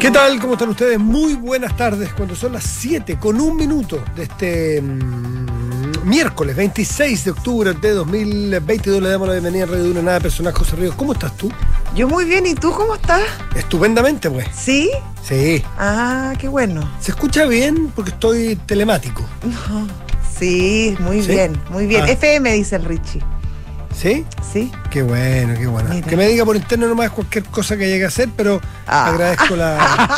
¿Qué tal? ¿Cómo están ustedes? Muy buenas tardes, cuando son las 7 con un minuto de este mm, miércoles 26 de octubre de 2022. Le damos la bienvenida a Radio Una Nada Personal José Ríos. ¿Cómo estás tú? Yo muy bien, ¿y tú cómo estás? Estupendamente, pues. ¿Sí? Sí. Ah, qué bueno. ¿Se escucha bien? Porque estoy telemático. Sí, muy ¿Sí? bien, muy bien. Ah. FM dice el Richie. ¿Sí? ¿Sí? Qué bueno, qué bueno. Mira. Que me diga por interno nomás cualquier cosa que llegue a hacer, pero Ah. agradezco la.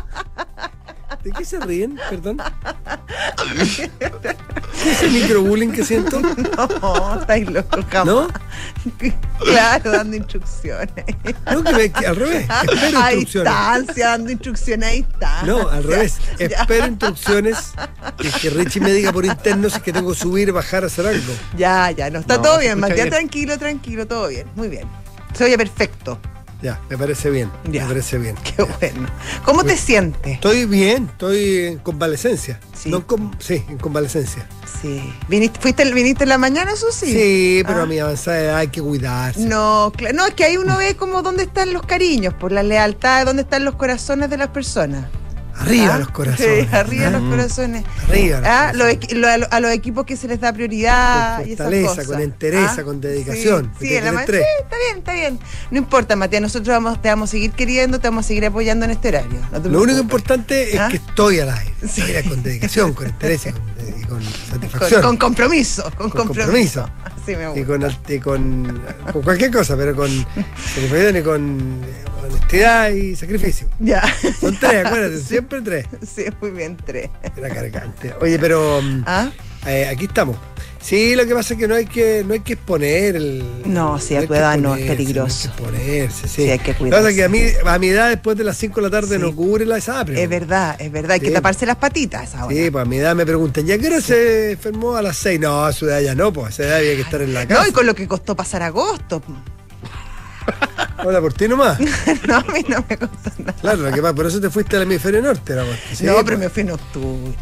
¿De qué se ríen? Perdón. ¿Qué es el microbullying que siento? No, estáis locos. ¿No? Claro, dando instrucciones. No, que, me- que al revés. Espero A instrucciones. distancia, dando instrucciones, ahí está. No, al revés. ya. Espero instrucciones y que Richie me diga por interno si es que tengo que subir, bajar, hacer algo. Ya, ya, no, está No, todo bien, Matías, tranquilo, tranquilo, todo bien, muy bien. Se oye perfecto. Ya, me parece bien. Ya. Me parece bien. Qué bueno. ¿Cómo te sientes? Estoy bien, estoy en convalecencia. Sí. No en con- sí, en convalecencia. Sí. ¿Viniste, fuiste, ¿Viniste en la mañana, eso sí? Sí, pero Ah. a mi avanzada edad hay que cuidarse. No, no, es que ahí uno ve como dónde están los cariños, por la lealtad, dónde están los corazones de las personas. Arriba Ah, los corazones. Sí, arriba los corazones. Arriba los Ah, los corazones. lo- a, lo- a los equipos que se les da prioridad Con y esas fortaleza, cosas. con entereza, Ah, con dedicación, Sí, sí, en la sí, está bien, está bien. No importa, Matías, nosotros vamos, te vamos a seguir queriendo, te vamos a seguir apoyando en este horario. no Lo único importante es ¿Ah? que estoy al aire. Sí. Mira, con dedicación, con interés y con, y con con, satisfacción. con compromiso, con, Con compromiso. me gusta. y con, alt- y con, con cualquier cosa, pero con satisfacción y con honestidad y sacrificio. Ya. Son tres, acuérdate, siempre tres. Sí, muy bien, tres. Era cargante. Oye, pero mm, ¿Ah? eh, aquí estamos. Sí, lo que pasa es que no hay que, no hay que exponer el. No, sí, a hay tu que edad no, es peligroso. No hay que exponerse, sí. Sí, hay que Lo que pasa es que a mí, cuidarse. a mi edad, después de las 5 de la tarde, Sí. no cubre la ISAPRE. Es verdad, es verdad, hay que taparse las patitas ahora. Sí, pues a mi edad me preguntan, ¿ya qué hora se enfermó a las 6? No, a su edad ya no, pues a esa edad había que estar en la casa. No, y con lo que costó pasar agosto. Hola, por ti nomás. no, a mí no me costó nada. Claro, lo que pasa, por eso te fuiste al hemisferio norte, pues. Sí, no, pues, pero me fui en octubre.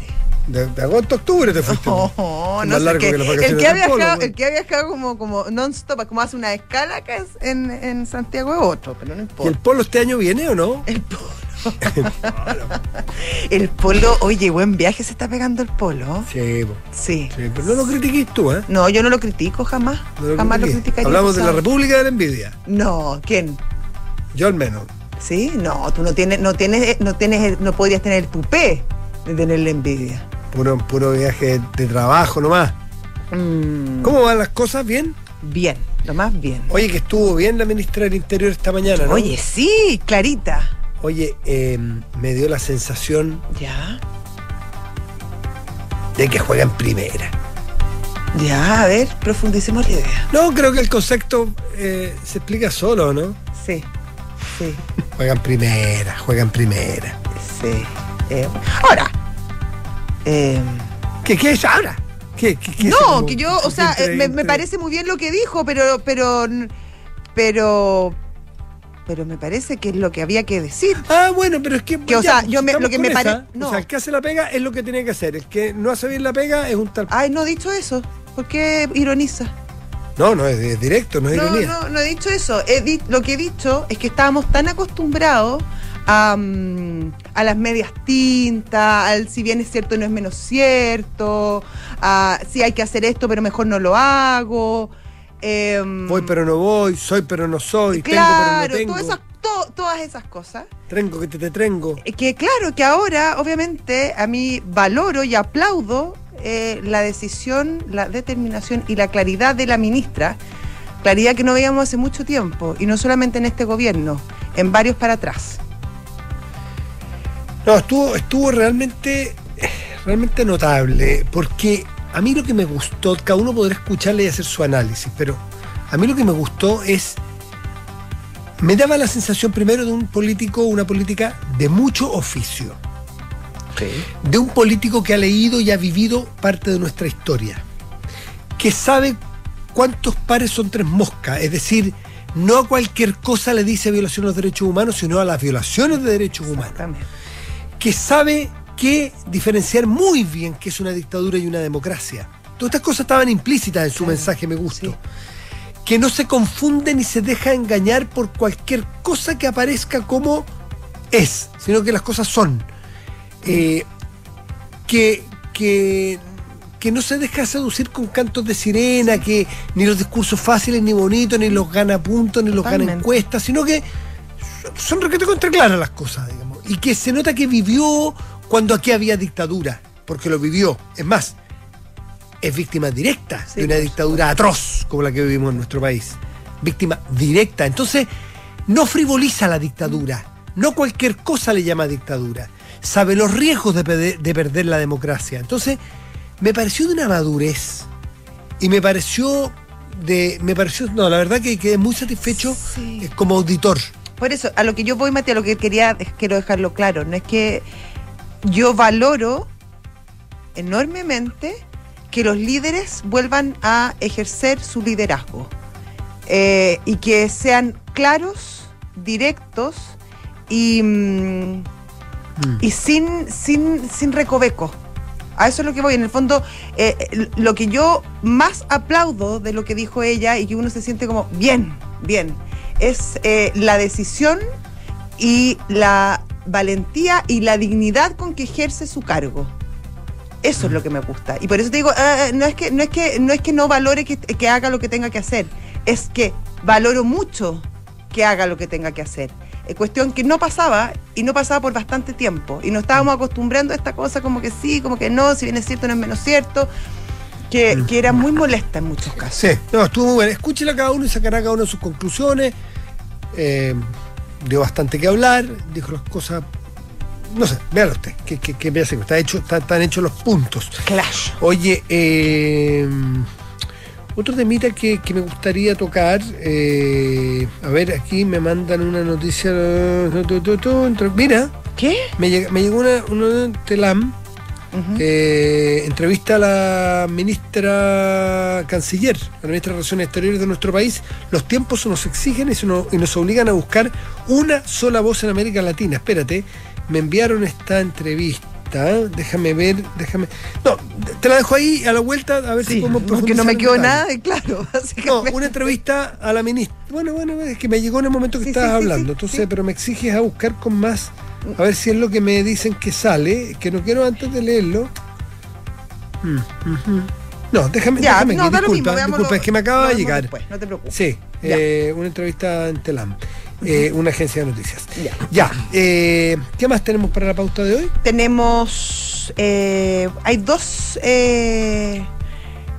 De, de agosto a octubre te fuiste. No, pues. no sé que las el, que ha polo, pues. el que ha viajado como, como non-stop, como hace una escala acá es en, en Santiago es otro, pero no ¿Y el importa. polo este año viene o no? El polo. el polo, oye, buen viaje se está pegando el polo. Sí. Sí. Sí, pero no lo critiques tú, ¿eh? No, yo no lo critico jamás. No lo jamás lo critiques. criticaría. Hablamos de la. República de la Envidia. No, ¿quién? Yo al menos. ¿Sí? No, tú no tienes, no tienes, no tienes, no podrías tener el tupé de tenerle envidia. Puro, puro viaje de trabajo nomás. Mm, ¿Cómo van las cosas? ¿Bien? Bien, lo más bien. Oye, que estuvo bien la ministra del Interior esta mañana, ¿no? Oye, sí, Clarita. Oye, eh, me dio la sensación Ya, de que juega en primera. ya, a ver, profundicemos la idea. No, creo que el concepto eh, se explica solo, ¿no? Sí, sí, Juega en primera, juega en primera. sí. Eh, ahora, eh, ¿Qué, qué es ahora? ¿Qué, qué- qué no, que yo, o sea, entre- eh, me, parece muy bien lo que dijo, pero, pero, pero, pero me parece que es lo que había que decir. Ah, bueno, pero es que. Que, o sea, yo me- lo que me pare- esa. no. O sea, el que hace la pega es lo que tiene que hacer. El que no hace bien la pega es un tal. Ay, no he dicho eso. ¿Por qué ironiza? No, no, es, es directo, no es No, ironía. no, no he dicho eso. He di- lo que he dicho es que estábamos tan acostumbrados a, a las medias tintas, al si bien es cierto no es menos cierto, a si hay que hacer esto pero mejor no lo hago. em, Voy pero no voy, soy pero no soy, claro, tengo pero no todas, tengo. esas, to- todas esas cosas. Trengo que te, te trengo. Eh, Que claro, que ahora obviamente a mí valoro y aplaudo eh, la decisión, la determinación y la claridad de la ministra, claridad que no veíamos hace mucho tiempo, y no solamente en este gobierno, en varios para atrás. No, estuvo, estuvo realmente, realmente notable, porque a mí lo que me gustó, cada uno podrá escucharle y hacer su análisis, pero a mí lo que me gustó es, me daba la sensación primero de un político, una política de mucho oficio, de un político que ha leído y ha vivido parte de nuestra historia, que sabe cuántos pares son tres moscas, es decir, no a cualquier cosa le dice violación a los derechos humanos, sino a las violaciones de derechos humanos. Que sabe que diferenciar muy bien qué es una dictadura y una democracia. Todas estas cosas estaban implícitas en su Claro, mensaje, me gustó. sí. que no se confunde ni se deja engañar por cualquier cosa que aparezca como es, sino que las cosas son. Eh, que, que, que no se deja seducir con cantos de sirena, que ni los discursos fáciles, ni bonitos, ni los gana puntos, ni los gana encuestas, sino que son requete contra claras las cosas, digamos. Y que se nota que vivió cuando aquí había dictadura, porque lo vivió. Es más, es víctima directa Sí, de una dictadura atroz como la que vivimos en nuestro país. Víctima directa. Entonces, no frivoliza la dictadura. No cualquier cosa le llama dictadura. Sabe los riesgos de, de perder la democracia. Entonces, me pareció de una madurez. Y me pareció de. Me pareció. No, la verdad que quedé muy satisfecho Sí. eh, como auditor. Por eso, a lo que yo voy, Matías, lo que quería, quiero dejarlo claro, no es que yo valoro enormemente que los líderes vuelvan a ejercer su liderazgo eh, y que sean claros, directos y, mm, y sin, sin, sin recoveco. A eso es lo que voy. En el fondo, eh, lo que yo más aplaudo de lo que dijo ella y que uno se siente como bien, bien, es eh, la decisión y la valentía y la dignidad con que ejerce su cargo. Eso es lo que me gusta. Y por eso te digo, eh, no, es que, no, es que, no es que no valore que, que haga lo que tenga que hacer, es que valoro mucho que haga lo que tenga que hacer. Es cuestión que no pasaba y no pasaba por bastante tiempo. Y nos estábamos acostumbrando a esta cosa como que sí, como que no, si bien es cierto, no es menos cierto, que, que era muy molesta en muchos casos. Sí, no, estuvo muy bueno. Escúchela cada uno y sacará cada uno sus conclusiones. Eh, dio bastante que hablar, dijo las cosas. No sé, véalo usted, que, que, que vea si está hecho, está- están hechos los puntos. Clash. Oye, eh, otro temita que, que me gustaría tocar, eh, a ver, aquí me mandan una noticia. Mira, ¿Qué? me, llega- me llegó una, una telam, Eh, entrevista a la ministra canciller, a la ministra de Relaciones Exteriores de nuestro país. Los tiempos nos exigen y, nos, y nos obligan a buscar una sola voz en América Latina. Espérate, me enviaron esta entrevista. Déjame ver, déjame. No, te la dejo ahí a la vuelta a ver si Sí, podemos porque no me quedó nada claro, No, una entrevista a la ministra. Bueno, bueno, es que me llegó en el momento que Sí, estabas sí, hablando. entonces, pero me exiges a buscar con más. A ver si es lo que me dicen que sale. Que no quiero antes de leerlo. Mm. No, déjame, Ya, déjame no, mismo, disculpa, disculpa, es que me acaba de llegar. después, no te preocupes. Sí, eh, una entrevista en Telam, eh, una agencia de noticias. Ya. Ya, eh, ¿qué más tenemos para la pauta de hoy? Tenemos. eh, hay dos.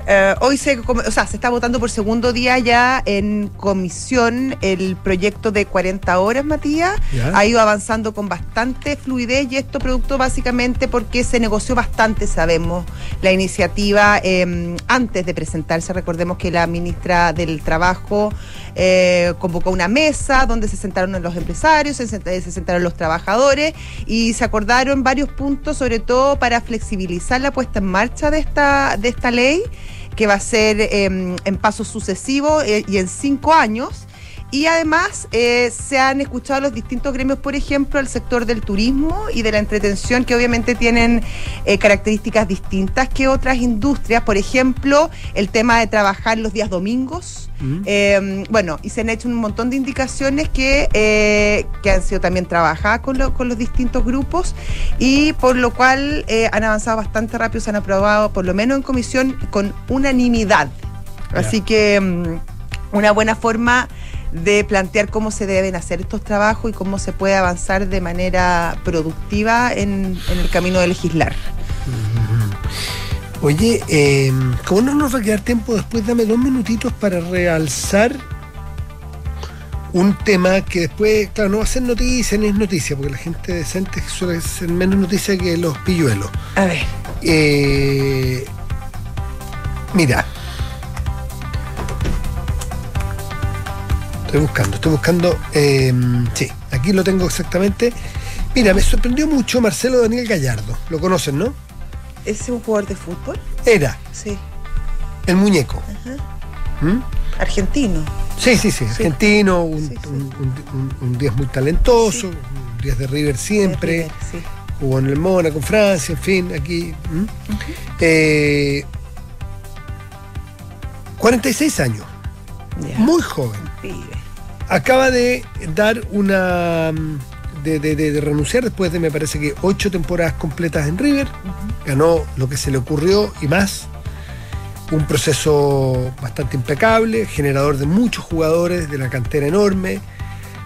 Eh, hoy se, o sea, se está votando por segundo día ya en comisión el proyecto de 40 horas, Matías. Ya. Ha ido avanzando con bastante fluidez y esto producto básicamente porque se negoció bastante, sabemos, la iniciativa eh, antes de presentarse. Recordemos que la ministra del Trabajo eh, convocó una mesa donde se sentaron los empresarios, se, sent- se sentaron los trabajadores y se acordaron varios puntos, sobre todo para flexibilizar la puesta en marcha de esta, de esta ley, que va a ser eh, en pasos sucesivos eh, y en cinco años. Y además eh, se han escuchado los distintos gremios, por ejemplo, el sector del turismo y de la entretención, que obviamente tienen eh, características distintas que otras industrias. Por ejemplo, el tema de trabajar los días domingos. Mm. Eh, bueno, y se han hecho un montón de indicaciones que, eh, que han sido también trabajadas con, lo- con los distintos grupos y por lo cual eh, han avanzado bastante rápido, se han aprobado por lo menos en comisión con unanimidad. Así que mm, una buena forma de plantear cómo se deben hacer estos trabajos y cómo se puede avanzar de manera productiva en, en el camino de legislar. Oye, eh, como no nos va a quedar tiempo después, dame dos minutitos para realzar un tema que después, claro, no va a ser noticia ni es noticia, porque la gente decente suele ser menos noticia que los pilluelos. A ver. Eh, mira. Estoy buscando, estoy buscando. eh, sí, aquí lo tengo exactamente. Mira, me sorprendió mucho Marcelo Daniel Gallardo. Lo conocen, ¿no? ¿Es un jugador de fútbol? Era Sí. el muñeco. ¿Mm? Argentino. Sí, sí, sí, argentino, un, Sí, sí. un, un- un- un 10 muy talentoso, un 10 de River siempre, De River, sí. jugó en el Mónaco, en Francia, en fin, aquí. ¿m? Eh, 46 años. Ya. muy joven. Pibe. Acaba de dar una. De, de- de- de renunciar después de, me parece que, ocho temporadas completas en River. Ganó lo que se le ocurrió y más. Un proceso bastante impecable, generador de muchos jugadores, de la cantera enorme.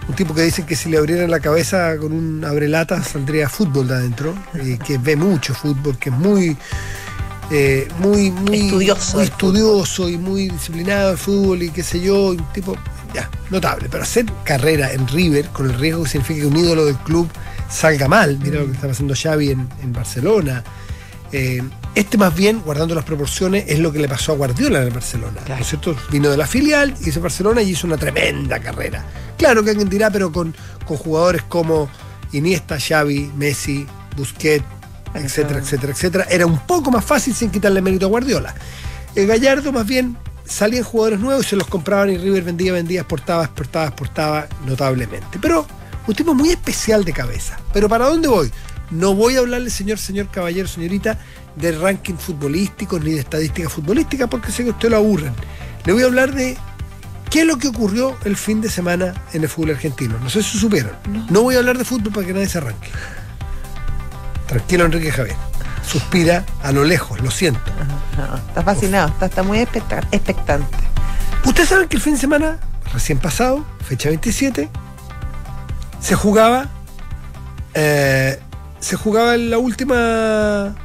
Un tipo que dicen que si le abrieran la cabeza con un abrelata saldría fútbol de adentro, y que ve mucho fútbol, que es muy, eh, muy, muy Estudioso muy estudioso y muy disciplinado de fútbol y qué sé yo, un tipo ya, notable. Pero hacer carrera en River, con el riesgo que significa que un ídolo del club salga mal, mira lo que está pasando Xavi en, en Barcelona. Eh, este más bien, guardando las proporciones, es lo que le pasó a Guardiola en el Barcelona. Claro. ¿no es cierto? Vino de la filial, hizo Barcelona y hizo una tremenda carrera. Claro que alguien dirá, pero con, con jugadores como Iniesta, Xavi, Messi, Busquets, etcétera, etcétera, etcétera, era un poco más fácil sin quitarle mérito a Guardiola. El Gallardo más bien salían jugadores nuevos y se los compraban y River vendía, vendía, exportaba, exportaba, exportaba notablemente. Pero un tipo muy especial de cabeza. Pero ¿para dónde voy? No voy a hablarle, señor, señor, caballero, señorita, de ranking futbolístico ni de estadística futbolística porque sé que usted lo aburren. Le voy a hablar de qué es lo que ocurrió el fin de semana en el fútbol argentino. No sé si supieron. No, voy a hablar de fútbol para que nadie se arranque. Tranquilo, Enrique Javier. Suspira a lo lejos, lo siento. No, está fascinado, está, está muy expecta- expectante. Ustedes saben que el fin de semana, recién pasado, fecha 27, se jugaba. eh, se jugaba la última.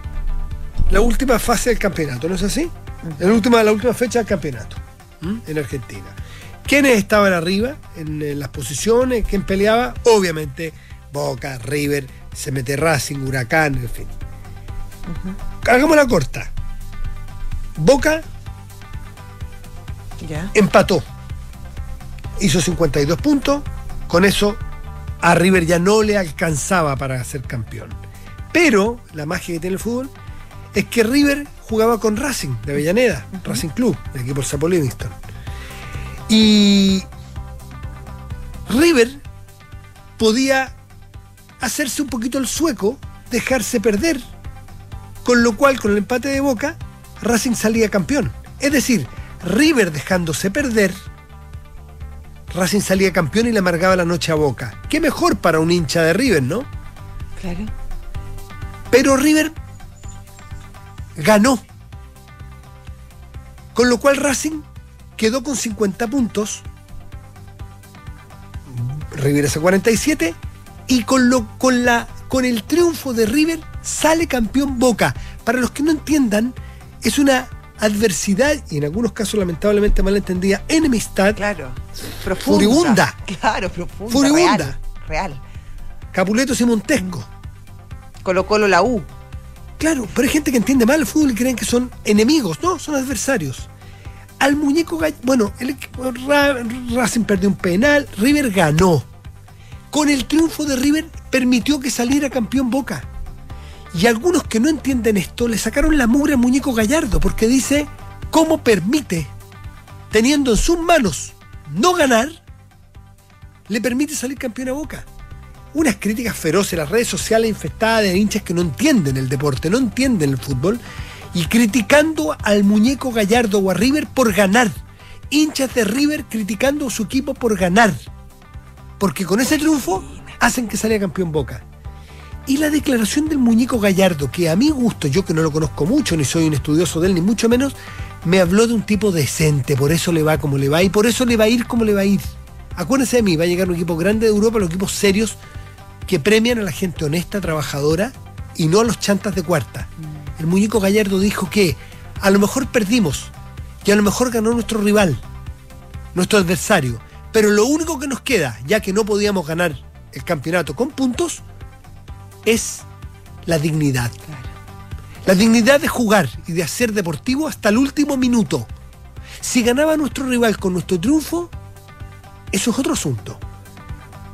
La última fase del campeonato, ¿no es así? La última, la última fecha del campeonato ¿m? en Argentina. ¿Quiénes estaban arriba en, las posiciones? ¿Quién peleaba? Obviamente Boca, River, se mete Racing, Huracán, en fin. Hagamos la corta. Boca empató. Hizo 52 puntos. Con eso a River ya no le alcanzaba para ser campeón. Pero la magia que tiene el fútbol es que River jugaba con Racing de Avellaneda, Racing Club, de aquí por Sapo Livingston. Y River podía hacerse un poquito el sueco, dejarse perder, con lo cual con el empate de Boca, Racing salía campeón. Es decir, River dejándose perder, Racing salía campeón y le amargaba la noche a Boca. Qué mejor para un hincha de River, ¿no? Claro. Pero River ganó. Con lo cual Racing quedó con 50 puntos. River hace 47. Y con, lo, con, la, con el triunfo de River sale campeón Boca. Para los que no entiendan, es una adversidad y en algunos casos lamentablemente malentendida enemistad Claro. Profunda. Furibunda. Claro, profunda. Furibunda. Real. real. Capuletos y Montesco. Colo Colo la U. Claro, pero hay gente que entiende mal el fútbol y creen que son enemigos, no, son adversarios. Al muñeco bueno, el Racing perdió un penal, River ganó. Con el triunfo de River permitió que saliera campeón Boca. Y algunos que no entienden esto le sacaron la mugre al muñeco Gallardo porque dice, ¿cómo permite, teniendo en sus manos no ganar, le permite salir campeón a Boca? unas críticas feroces, las redes sociales infestadas de hinchas que no entienden el deporte, no entienden el fútbol, y criticando al muñeco Gallardo o a River por ganar. Hinchas de River criticando a su equipo por ganar. Porque con ese triunfo hacen que salga campeón Boca. Y la declaración del muñeco Gallardo, que a mi gusto, yo que no lo conozco mucho, ni soy un estudioso de él, ni mucho menos, me habló de un tipo decente, por eso le va como le va, y por eso le va a ir como le va a ir. Acuérdense de mí, va a llegar un equipo grande de Europa, los equipos serios que premian a la gente honesta, trabajadora y no a los chantas de cuarta. El muñeco Gallardo dijo que a lo mejor perdimos y a lo mejor ganó nuestro rival, nuestro adversario, pero lo único que nos queda, ya que no podíamos ganar el campeonato con puntos, es la dignidad. La dignidad de jugar y de hacer deportivo hasta el último minuto. Si ganaba nuestro rival con nuestro triunfo, eso es otro asunto.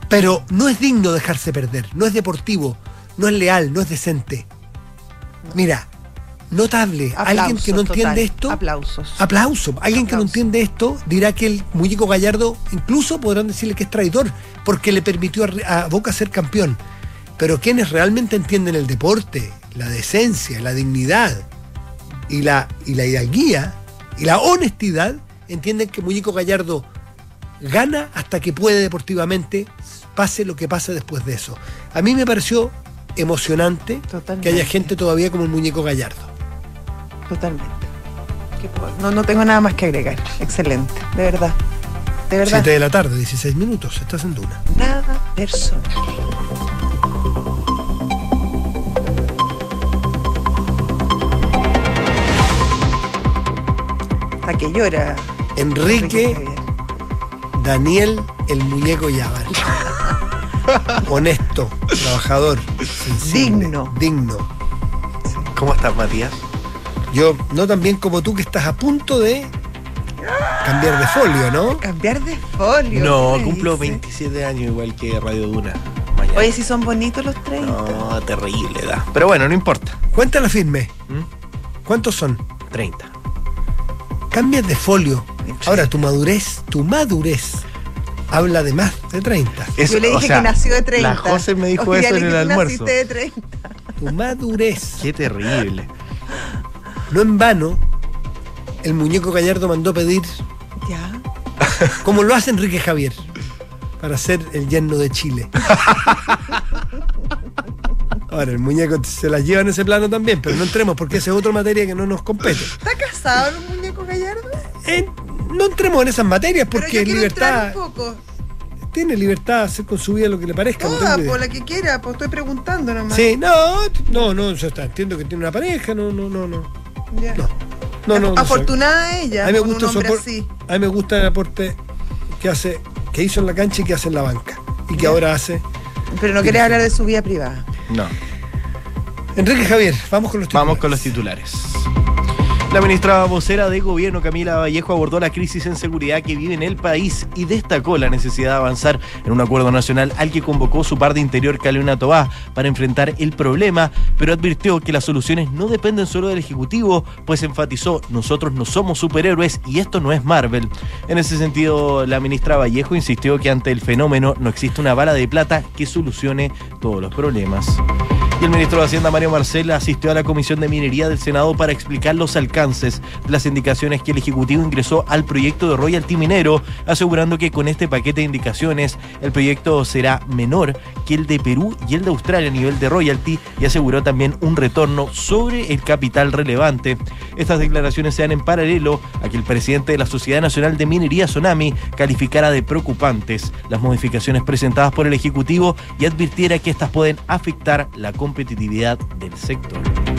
Pero no es digno dejarse perder, no es deportivo, no es leal, no es decente. Mira, notable, alguien que no entiende total. esto, Aplausos. aplauso. Alguien que no entiende esto dirá que el muñeco Gallardo incluso podrán decirle que es traidor porque le permitió a, a Boca ser campeón. Pero quienes realmente entienden el deporte, la decencia, la dignidad y la, y la hidalguía y la honestidad, entienden que Muñeco Gallardo gana hasta que puede deportivamente, pase lo que pase después de eso. A mí me pareció emocionante Totalmente. que haya gente todavía como el Muñeco Gallardo. Totalmente. No, no tengo nada más que agregar. Excelente, de verdad. De verdad. 7 de la tarde, 16 minutos, estás en Duna. Nada personal. Hasta que llora. Enrique Javier. Daniel el Muñeco Yabar. Honesto, trabajador, sensible, Digno. digno. ¿Cómo estás, Matías? Yo, no tan bien como tú, que estás a punto de cambiar de folio, ¿no? Cambiar de folio. No, ¿qué me cumplo dice? 27 años igual que Radio Duna. Mañana. Oye, si son bonitos los 30. No, terrible edad. Pero bueno, no importa. Cuéntala firme. ¿Mm? ¿Cuántos son? 30. Cambias de folio. Ahora, tu madurez, tu madurez habla de más de 30. Eso, Yo le o dije sea, que nació de 30. La José me dijo eso en el que almuerzo. Naciste de 30. Tu madurez. Qué terrible. No en vano, el muñeco Gallardo mandó pedir, Ya. como lo hace Enrique Javier, para ser el yerno de Chile. Ahora, el muñeco se las lleva en ese plano también, pero no entremos porque esa es otra materia que no nos compete. ¿Está casado el muñeco Gallardo? Eh, no entremos en esas materias Pero porque yo libertad, entrar un poco. tiene libertad de hacer con su vida lo que le parezca. no Toda, idea. por la que quiera, pues estoy preguntando nomás. Sí, no, no, no, yo está, entiendo que tiene una pareja, no, no, no, no. Ya. No, no, no. no. Afortunada ella. A mí me gusta un su hombre apor- así. A mí me gusta el aporte que hace, que hizo en la cancha y que hace en la banca. Y que ahora hace. Pero no quiere hablar de su vida privada. No. Enrique Javier, vamos con los Vamos con los titulares. La ministra vocera de Gobierno, Camila Vallejo, abordó la crisis en seguridad que vive en el país y destacó la necesidad de avanzar en un acuerdo nacional al que convocó su par de interior, Carolina Tobá, para enfrentar el problema, pero advirtió que las soluciones no dependen solo del Ejecutivo, pues enfatizó, nosotros no somos superhéroes y esto no es Marvel. En ese sentido, la ministra Vallejo insistió que ante el fenómeno no existe una bala de plata que solucione todos los problemas. El ministro de Hacienda, Mario Marcel, asistió a la Comisión de Minería del Senado para explicar los alcances de las indicaciones que el Ejecutivo ingresó al proyecto de royalty minero, asegurando que con este paquete de indicaciones el proyecto será menor que el de Perú y el de Australia a nivel de royalty y aseguró también un retorno sobre el capital relevante. Estas declaraciones se dan en paralelo a que el presidente de la Sociedad Nacional de Minería, Sonami, calificara de preocupantes las modificaciones presentadas por el Ejecutivo y advirtiera que estas pueden afectar la competitividad del sector.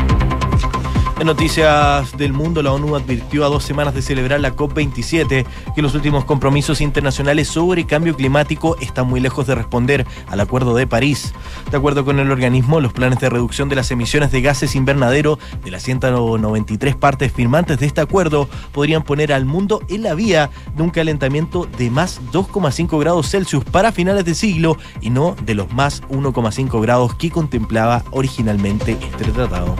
En noticias del mundo, la ONU advirtió a dos semanas de celebrar la COP27 que los últimos compromisos internacionales sobre cambio climático están muy lejos de responder al Acuerdo de París. De acuerdo con el organismo, los planes de reducción de las emisiones de gases invernadero de las 193 partes firmantes de este acuerdo podrían poner al mundo en la vía de un calentamiento de más 2,5 grados Celsius para finales de siglo y no de los más 1,5 grados que contemplaba originalmente este tratado.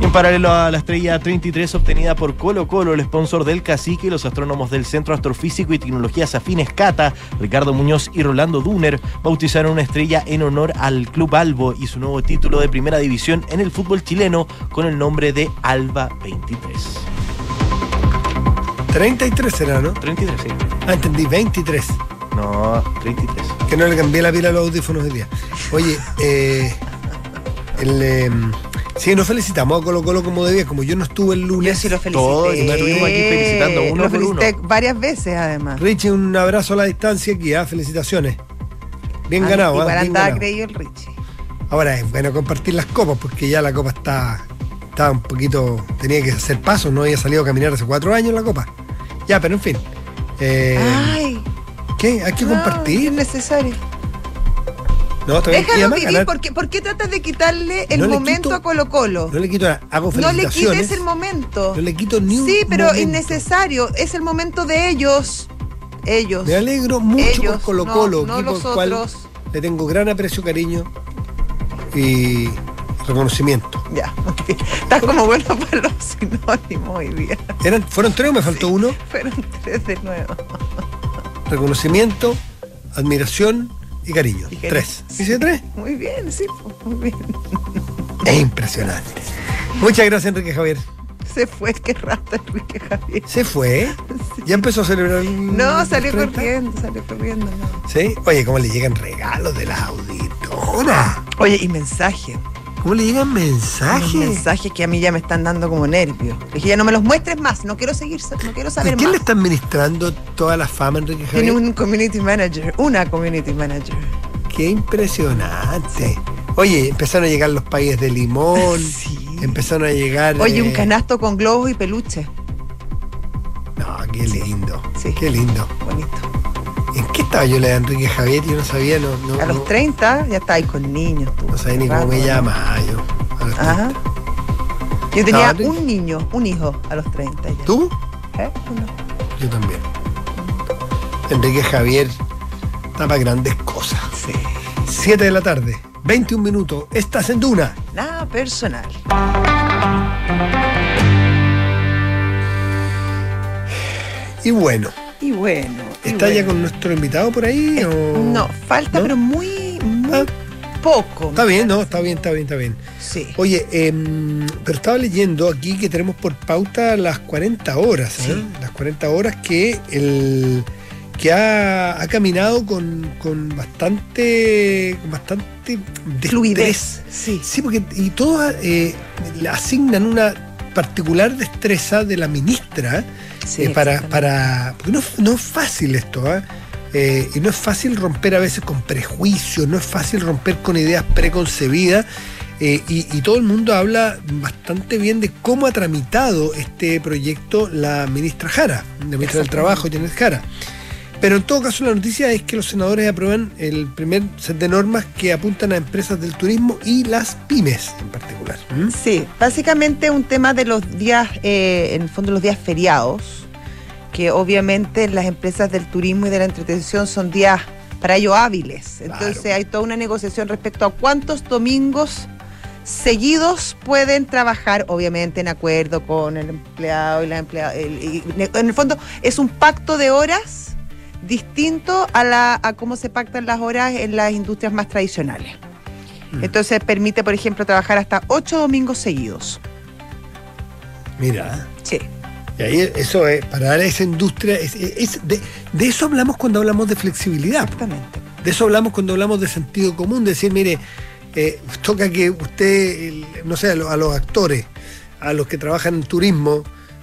Y en paralelo a la estrella 33 obtenida por Colo Colo, el sponsor del cacique los astrónomos del Centro Astrofísico y Tecnologías Afines Cata, Ricardo Muñoz y Rolando Duner, bautizaron una estrella en honor al Club Albo y su nuevo título de primera división en el fútbol chileno con el nombre de Alba 23. 33 será, ¿no? 33, sí. Ah, entendí, 23. No, 33. Que no le cambié la pila a los audífonos hoy día. Oye, eh, el, eh, sí, nos felicitamos a Colo Colo como debía, como yo no estuve el Yo lunes. sí lo felicité. Todo, y estuvimos aquí felicitando uno Lo por uno. varias veces, además. Richie, un abrazo a la distancia aquí, ah, felicitaciones. Bien Ah, ganado, ah, Igual bien andaba creído el Richie. Ahora es bueno compartir las copas porque ya la copa está, está un poquito. tenía que hacer pasos, no había salido a caminar hace cuatro años la copa. Ya, pero en fin. Eh, Ay, ¿Qué? Hay que no, compartir. Es necesario. No, Déjalo vivir. ganar- ¿Por qué, por qué tratas de quitarle el No momento quito- a Colo Colo? No le quito nada, hago No le quites el momento. No le quito ni un Sí, pero momento. innecesario. Es el momento de ellos. Ellos. Me alegro mucho Ellos, por Colo Colo, no, no equipo los al cual otros. le tengo gran aprecio, cariño y reconocimiento. Ya, ok. Estás como bueno para los sinónimos hoy día. Eran, ¿Fueron tres o me faltó uno? Fueron tres de nuevo. Reconocimiento, admiración y cariño. Y cariño. Tres. ¿Hice tres? Muy bien, sí, pues, muy bien. Es impresionante. Muchas gracias, Enrique Javier. Se fue, qué rata Enrique Javier. ¿Se fue? ¿Ya empezó a celebrar el No, salió 30? corriendo, salió corriendo. no. ¿Sí? Oye, ¿cómo le llegan regalos de las auditoras? Oye, y mensajes. ¿Cómo le llegan mensajes? mensajes que a mí ya me están dando como nervios. Dije, ya no me los muestres más, no quiero seguir, no quiero ¿A saber quién más. le está administrando toda la fama, Enrique Tiene Javier? un community manager, una community manager. Qué impresionante. Oye, empezaron a llegar los países de limón. Sí. Empezaron a llegar. Oye, un eh, canasto con globos y peluche. No, qué lindo. Sí. Qué lindo. Bonito. ¿En qué estaba yo la de Enrique Javier? Yo no sabía, no, no, A los 30 ya está ahí con niños. tú. no sabía ni cómo me llamaba yo. a los Ajá. 30. Yo tenía un niño, un hijo a los 30 ya. ¿Tú? ¿Eh? Uno. Yo también. Enrique Javier está para grandes cosas. Sí. 7 de la tarde, 21 minutos. Estás en Duna. Nada personal. Y bueno, Y bueno. y ¿está ya con nuestro invitado por ahí? Eh, o- No, falta, ¿No? pero muy, muy Ah. poco. Está bien, no, está bien, está bien, está bien. Sí. Oye, em, pero estaba leyendo aquí que tenemos por pauta las 40 horas, ¿eh? Sí. las 40 horas que el que ha, ha caminado con, con bastante con bastante destreza. Fluidez. Sí. Sí, porque y todos eh, le asignan una particular destreza de la ministra Sí, eh, para, para. Porque no, no es fácil esto, ¿ah? Eh, y no es fácil romper a veces con prejuicios, no es fácil romper con ideas preconcebidas. eh, y, y todo el mundo habla bastante bien de cómo ha tramitado este proyecto la ministra Jara, la ministra del. Trabajo, Janet Jara. Pero en todo caso la noticia es que los senadores aprueban el primer set de normas que apuntan a empresas del turismo y las pymes en particular. ¿Mm? Sí, básicamente un tema de los días, eh, en el fondo los días feriados, que obviamente las empresas del turismo y de la entretención son días para ello hábiles. Entonces Claro. hay toda una negociación respecto a cuántos domingos seguidos pueden trabajar, obviamente en acuerdo con el empleado y la empleada. en el fondo es un pacto de horas distinto a, la, a cómo se pactan las horas en las industrias más tradicionales. Mm. Entonces permite, por ejemplo, trabajar hasta ocho domingos seguidos. Mira. Sí. Y ahí eso es, para dar a esa industria, es, es- de, de eso hablamos cuando hablamos de flexibilidad. Exactamente. De eso hablamos cuando hablamos de sentido común, de decir, mire, eh, toca que usted, no sé, a los actores, a los que trabajan en turismo,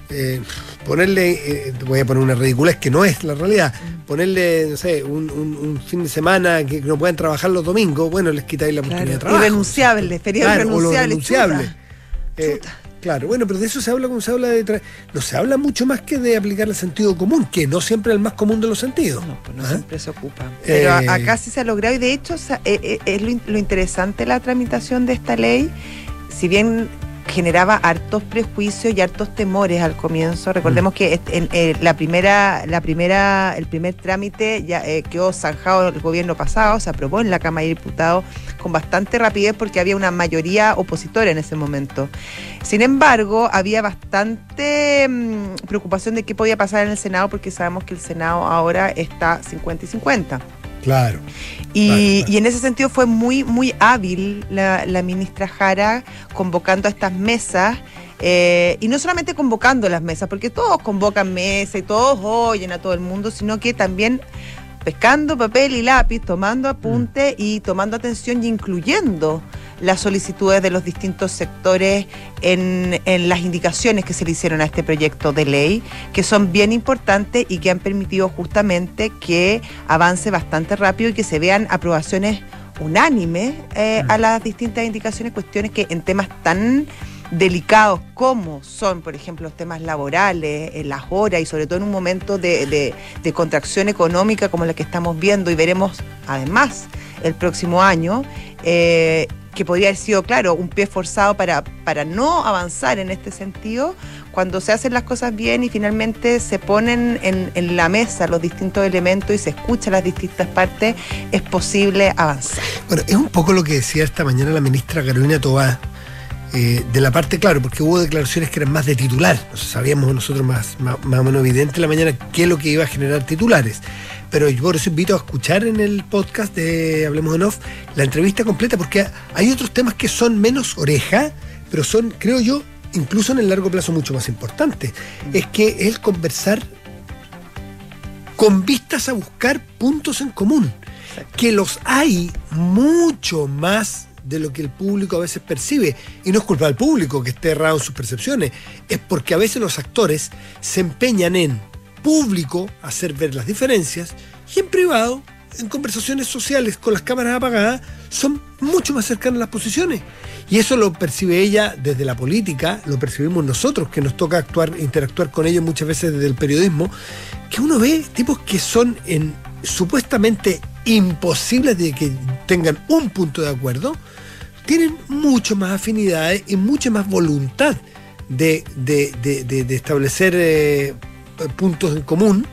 eh, ponerle, eh, voy a poner una ridiculez que no es la realidad, ponerle, no sé, un, un- un fin de semana que no puedan trabajar los domingos, bueno, les quitáis la oportunidad de trabajo. Irrenunciable, feriado Claro, irrenunciable. renunciable. Eh, claro, bueno, pero de eso se habla cuando se habla de... tra- No se habla mucho más que de aplicar el sentido común, que no siempre es el más común de los sentidos. No, pues no Ajá. siempre se ocupa. Pero a- Eh. acá sí se ha logrado y de hecho eh, es lo, in- lo interesante la tramitación de esta ley, si bien generaba hartos prejuicios y hartos temores al comienzo. Recordemos Mm. que en, eh, la primera, la primera, el primer trámite ya eh, quedó zanjado el gobierno pasado, se aprobó en la Cámara de Diputados con bastante rapidez porque había una mayoría opositora en ese momento. Sin embargo, había bastante mm, preocupación de qué podía pasar en el Senado porque sabemos que el Senado ahora está 50 y 50. Claro. Y, Claro, claro. y en ese sentido fue muy, muy hábil la, la ministra Jara convocando a estas mesas. eh, y no solamente convocando las mesas, porque todos convocan mesas y todos oyen a todo el mundo, sino que también pescando papel y lápiz, tomando apunte y tomando atención y incluyendo las solicitudes de los distintos sectores en, en las indicaciones que se le hicieron a este proyecto de ley, que son bien importantes y que han permitido justamente que avance bastante rápido y que se vean aprobaciones unánimes eh, a las distintas indicaciones, cuestiones que en temas tan delicados como son, por ejemplo, los temas laborales, en las horas y sobre todo en un momento de, de- de contracción económica como la que estamos viendo y veremos además el próximo año, eh, que podría haber sido, claro, un pie forzado para, para no avanzar en este sentido, cuando se hacen las cosas bien y finalmente se ponen en, en la mesa los distintos elementos y se escuchan las distintas partes, es posible avanzar. Bueno, es un poco lo que decía esta mañana la ministra Carolina Tobá, eh, de la parte, claro, porque hubo declaraciones que eran más de titular. Sabíamos nosotros más, más, más o menos evidente en la mañana qué es lo que iba a generar titulares. Pero yo por eso invito a escuchar en el podcast de Hablemos en Off la entrevista completa, porque hay otros temas que son menos oreja, pero son, creo yo, incluso en el largo plazo mucho más importante, es que es conversar con vistas a buscar puntos en común, que los hay mucho más de lo que el público a veces percibe. Y no es culpa del público que esté errado en sus percepciones, es porque a veces los actores se empeñan en público hacer ver las diferencias y en privado, en conversaciones sociales con las cámaras apagadas, son mucho más cercanas las posiciones. Y eso lo percibe ella desde la política, lo percibimos nosotros, que nos toca actuar, interactuar con ellos muchas veces desde el periodismo, que uno ve tipos que son en, supuestamente imposibles de que tengan un punto de acuerdo, tienen mucho más afinidades y mucha más voluntad de, establecer eh, puntos en común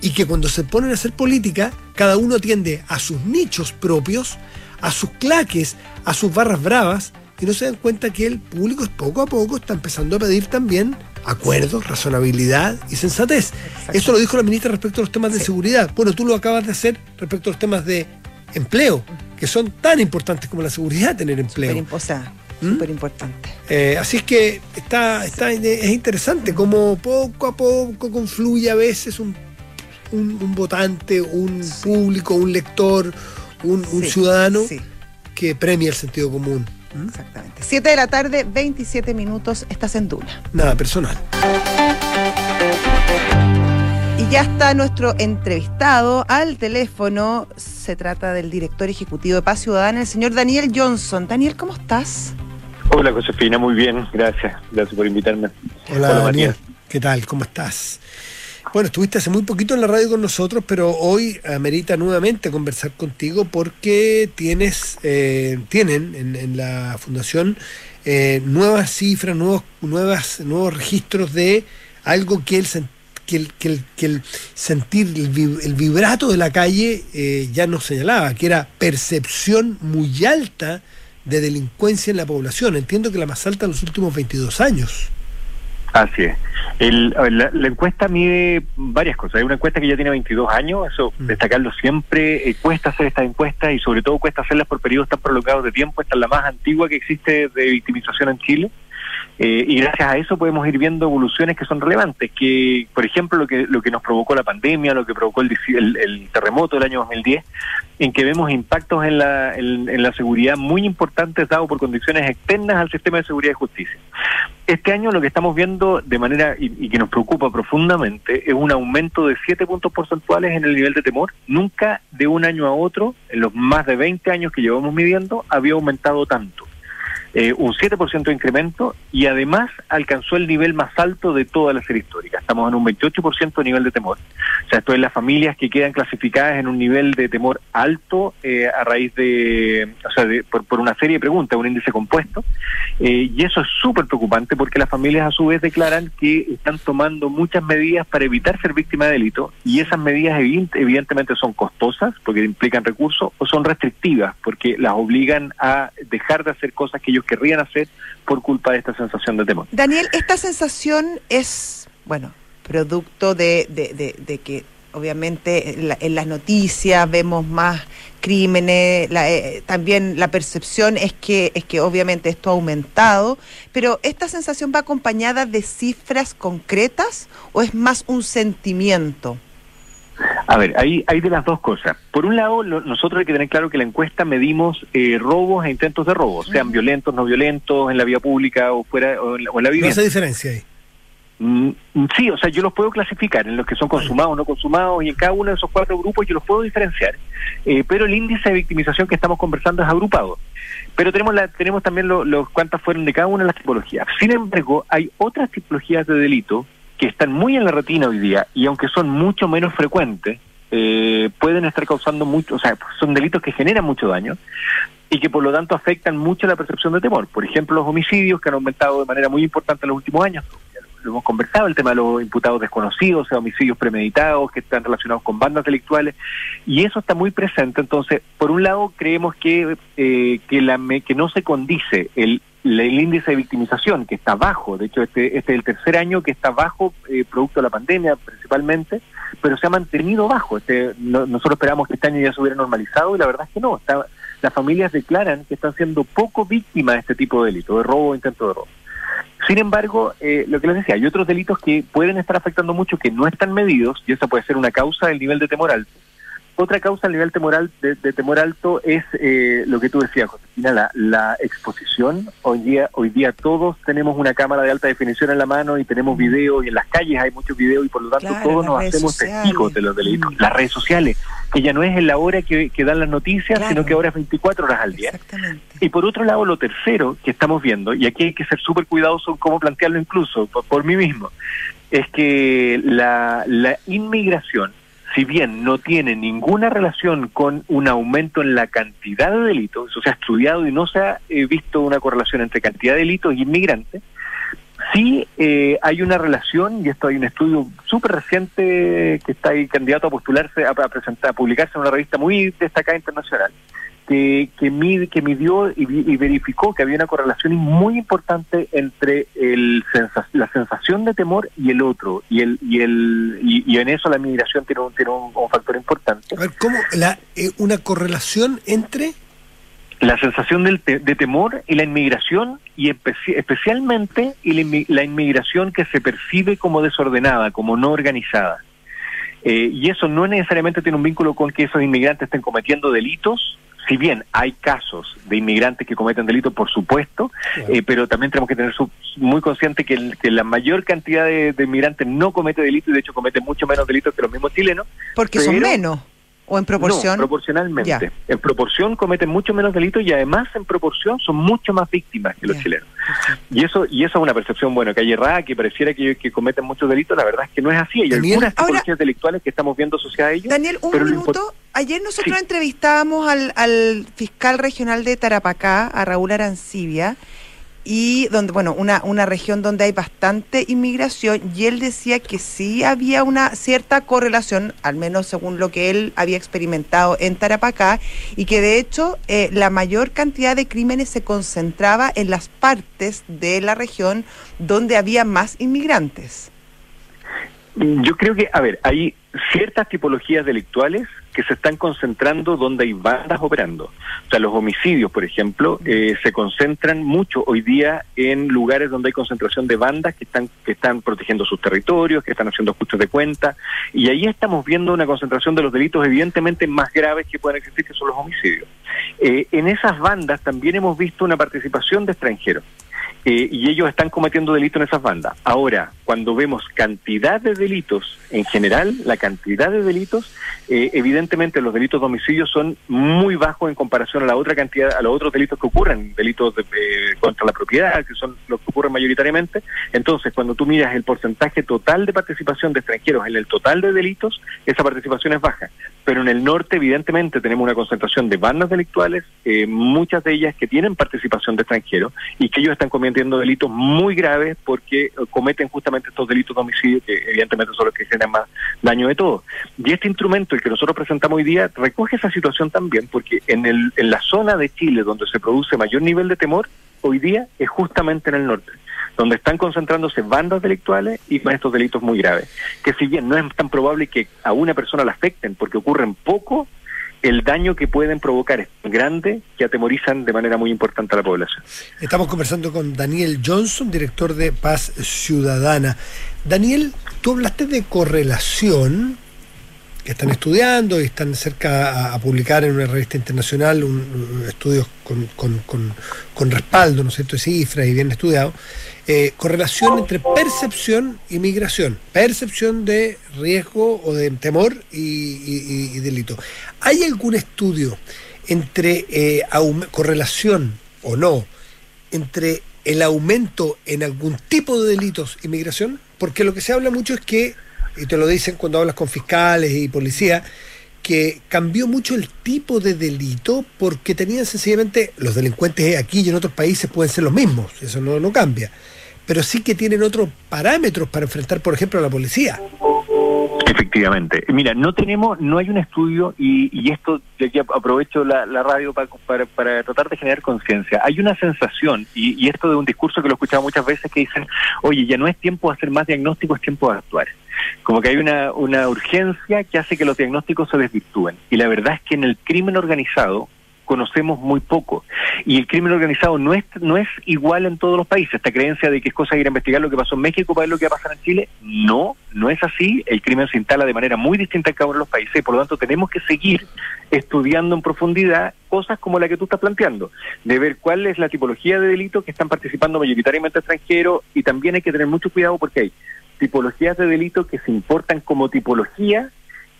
y que cuando se ponen a hacer política, cada uno atiende a sus nichos propios, a sus claques, a sus barras bravas, y no se dan cuenta que el público poco a poco está empezando a pedir también acuerdos, razonabilidad y sensatez. Eso lo dijo la ministra respecto a los temas de seguridad. Bueno, tú lo acabas de hacer respecto a los temas de empleo, que son tan importantes como la seguridad tener empleo. ¿Mm? súper importante. Eh, así es que está, está, es interesante cómo poco a poco confluye a veces un, un, votante, un público, un lector, un, ciudadano que premia el sentido común. ¿Mm? Exactamente. 7 de la tarde, 27 minutos, estás en Duna. Nada personal. Y ya está nuestro entrevistado al teléfono. Se trata del director ejecutivo de Paz Ciudadana, el señor Daniel Johnson. Daniel, ¿cómo estás? Hola, Josefina, muy bien, gracias. Gracias por invitarme. Hola, Daniel. ¿Qué tal? ¿Cómo estás? Bueno, estuviste hace muy poquito en la radio con nosotros, pero hoy amerita nuevamente conversar contigo porque tienes, eh, tienen en, la fundación eh, nuevas cifras, nuevos, nuevas, nuevos registros de algo que el, que el, que el, sentir, el, vibrato de la calle eh, ya nos señalaba, que era percepción muy alta de delincuencia en la población. Entiendo que la más alta en los últimos 22 años. Así es. la, encuesta mide varias cosas. Hay una encuesta que ya tiene 22 años, eso mm. destacarlo siempre. Eh, cuesta hacer esta encuesta y sobre todo cuesta hacerlas por periodos tan prolongados de tiempo. Esta es la más antigua que existe de victimización en Chile. Eh, y gracias a eso podemos ir viendo evoluciones que son relevantes, que por ejemplo lo que lo que nos provocó la pandemia, lo que provocó el, terremoto del año 2010, en que vemos impactos en la, en, la seguridad muy importantes dados por condiciones externas al sistema de seguridad y justicia. Este año lo que estamos viendo de manera y, que nos preocupa profundamente es un aumento de 7 puntos porcentuales en el nivel de temor. Nunca de un año a otro, en los más de 20 años que llevamos midiendo, había aumentado tanto. Eh, un 7% de incremento y además alcanzó el nivel más alto de toda la serie histórica. Estamos en un 28% de nivel de temor. O sea, esto es las familias que quedan clasificadas en un nivel de temor alto eh, a raíz de, o sea, por, una serie de preguntas, un índice compuesto. Eh, y eso es súper preocupante porque las familias a su vez declaran que están tomando muchas medidas para evitar ser víctima de delito y esas medidas evidentemente son costosas porque implican recursos o son restrictivas porque las obligan a dejar de hacer cosas que ellos querrían hacer por culpa de esta sensación de temor. Daniel, esta sensación es, bueno, producto de, de, que obviamente en, las noticias vemos más crímenes, eh, también la percepción es que, es que obviamente esto ha aumentado, pero ¿esta sensación va acompañada de cifras concretas o es más un sentimiento? A ver, hay, hay de las dos cosas. Por un lado, nosotros hay que tener claro que la encuesta medimos eh, robos e intentos de robo, sean violentos, no violentos, en la vía pública o fuera o en la, o vivienda. No diferencia ahí. Mm, sí, o sea, yo los puedo clasificar en los que son consumados o no consumados y en cada uno de esos cuatro grupos yo los puedo diferenciar. Eh, pero el índice de victimización que estamos conversando es agrupado. Pero tenemos la, tenemos también los cuántas fueron de cada una de las tipologías. Sin embargo, hay otras tipologías de delito que están muy en la retina hoy día y aunque son mucho menos frecuentes, eh, pueden estar causando mucho, o sea, son delitos que generan mucho daño y que por lo tanto afectan mucho la percepción de temor. Por ejemplo, los homicidios que han aumentado de manera muy importante en los últimos años. Lo hemos conversado, el tema de los imputados desconocidos, o sea, homicidios premeditados que están relacionados con bandas delictuales, y eso está muy presente. Entonces, por un lado, creemos que, eh, que, la, que no se condice el el índice de victimización, que está bajo, de hecho este, este es el tercer año que está bajo, eh, producto de la pandemia principalmente, pero se ha mantenido bajo. Este, nosotros esperamos que este año ya se hubiera normalizado y la verdad es que no. las familias declaran que están siendo poco víctimas de este tipo de delito, de robo o intento de robo. Sin embargo, eh, lo que les decía, hay otros delitos que pueden estar afectando mucho que no están medidos y esa puede ser una causa del nivel de temor alto. Otra causa a nivel temoral, de, de temor alto es eh, lo que tú decías, Josefina, la, la exposición. Hoy día, hoy día todos tenemos una cámara de alta definición en la mano y tenemos video y en las calles hay muchos videos y por lo tanto Claro, todos nos hacemos sociales. testigos de los delitos. Mm. Las redes sociales, que ya no es en la hora que, que dan las noticias, Claro. sino que ahora es 24 horas al día. Exactamente. Y por otro lado, lo tercero que estamos viendo, y aquí hay que ser súper cuidadoso en cómo plantearlo incluso, por, por mí mismo, es que la, la inmigración, si bien no tiene ninguna relación con un aumento en la cantidad de delitos, eso se ha estudiado y no se ha eh, visto una correlación entre cantidad de delitos y inmigrantes, sí eh, hay una relación, y esto hay un estudio súper reciente que está ahí candidato a postularse, a, a presentar, a publicarse en una revista muy destacada internacional, que, que, midió y, y verificó que había una correlación muy importante entre el sensa- la sensación de temor y el otro, y el y el y, y en eso la migración tiene un, tiene un, un factor importante. A ver, ¿cómo? La, eh, una correlación entre. La sensación del te- de temor y la inmigración, y especi- especialmente y la, inmi- la inmigración que se percibe como desordenada, como no organizada. Eh, y eso no necesariamente tiene un vínculo con que esos inmigrantes estén cometiendo delitos, si bien hay casos de inmigrantes que cometen delitos, por supuesto, Claro. eh, pero también tenemos que tener su- muy consciente que, el- que la mayor cantidad de, de inmigrantes no comete delitos y de hecho comete mucho menos delitos que los mismos chilenos. Porque son menos. O en proporción. No, proporcionalmente. Ya. En proporción cometen mucho menos delitos y además en proporción son mucho más víctimas que los Ya. chilenos. Y eso y eso es una percepción, bueno, que hay errada, que pareciera que, que cometen muchos delitos, la verdad es que no es así. Hay Daniel, algunas ahora- tipologías delictuales que estamos viendo asociadas a ellos. Daniel, un minuto. Ayer nosotros Sí. entrevistábamos al, al fiscal regional de Tarapacá, a Raúl Arancibia, y donde, bueno, una, una región donde hay bastante inmigración, y él decía que sí había una cierta correlación, al menos según lo que él había experimentado en Tarapacá, y que de hecho eh, la mayor cantidad de crímenes se concentraba en las partes de la región donde había más inmigrantes. Yo creo que, a ver, hay ciertas tipologías delictuales que se están concentrando donde hay bandas operando. O sea, los homicidios, por ejemplo, eh, se concentran mucho hoy día en lugares donde hay concentración de bandas que están que están protegiendo sus territorios, que están haciendo ajustes de cuenta, y ahí estamos viendo una concentración de los delitos evidentemente más graves que pueden existir, que son los homicidios. Eh, en esas bandas también hemos visto una participación de extranjeros. Eh, y ellos están cometiendo delitos en esas bandas. Ahora, cuando vemos cantidad de delitos en general, la cantidad de delitos, eh, evidentemente los delitos de homicidio son muy bajos en comparación a la otra cantidad, a los otros delitos que ocurren, delitos de, eh, contra la propiedad, que son los que ocurren mayoritariamente. Entonces, cuando tú miras el porcentaje total de participación de extranjeros en el total de delitos, esa participación es baja. Pero en el norte, evidentemente, tenemos una concentración de bandas delictuales, eh, muchas de ellas que tienen participación de extranjeros y que ellos están cometiendo delitos muy graves porque eh, cometen justamente estos delitos de homicidio que evidentemente son los que generan más daño de todo. Y este instrumento, el que nosotros presentamos hoy día, recoge esa situación también porque en, el, en la zona de Chile donde se produce mayor nivel de temor, hoy día es justamente en el norte donde están concentrándose bandas delictuales y con estos delitos muy graves, que si bien no es tan probable que a una persona la afecten porque ocurren poco, el daño que pueden provocar es grande que atemorizan de manera muy importante a la población. Estamos conversando con Daniel Johnson, director de Paz Ciudadana. Daniel, tú hablaste de correlación que están estudiando y están cerca a, publicar en una revista internacional un, estudios con, con- con- respaldo, ¿no es cierto?, de cifras y bien estudiado. Eh, correlación entre percepción y migración, percepción de riesgo o de temor y, delito. ¿Hay algún estudio entre eh, correlación o no entre el aumento en algún tipo de delitos y migración? Porque lo que se habla mucho es que, y te lo dicen cuando hablas con fiscales y policía, que cambió mucho el tipo de delito porque tenían sencillamente, los delincuentes aquí y en otros países pueden ser los mismos, eso no, no cambia, pero sí que tienen otros parámetros para enfrentar, por ejemplo, a la policía. Efectivamente. Mira, no tenemos, no hay un estudio y, y esto, de aquí aprovecho la, radio para, para, para tratar de generar conciencia. Hay una sensación, y, y esto de un discurso que lo he escuchado muchas veces, que dicen, oye, ya no es tiempo de hacer más diagnósticos, es tiempo de actuar. Como que hay una, una urgencia que hace que los diagnósticos se desvirtúen. Y la verdad es que en el crimen organizado, conocemos muy poco. Y el crimen organizado no es, no es igual en todos los países. Esta creencia de que es cosa ir a investigar lo que pasó en México para ver lo que va a pasar en Chile, no, no es así. El crimen se instala de manera muy distinta en cada uno de los países por lo tanto tenemos que seguir estudiando en profundidad cosas como la que tú estás planteando, de ver cuál es la tipología de delitos que están participando mayoritariamente extranjeros y también hay que tener mucho cuidado porque hay tipologías de delitos que se importan como tipología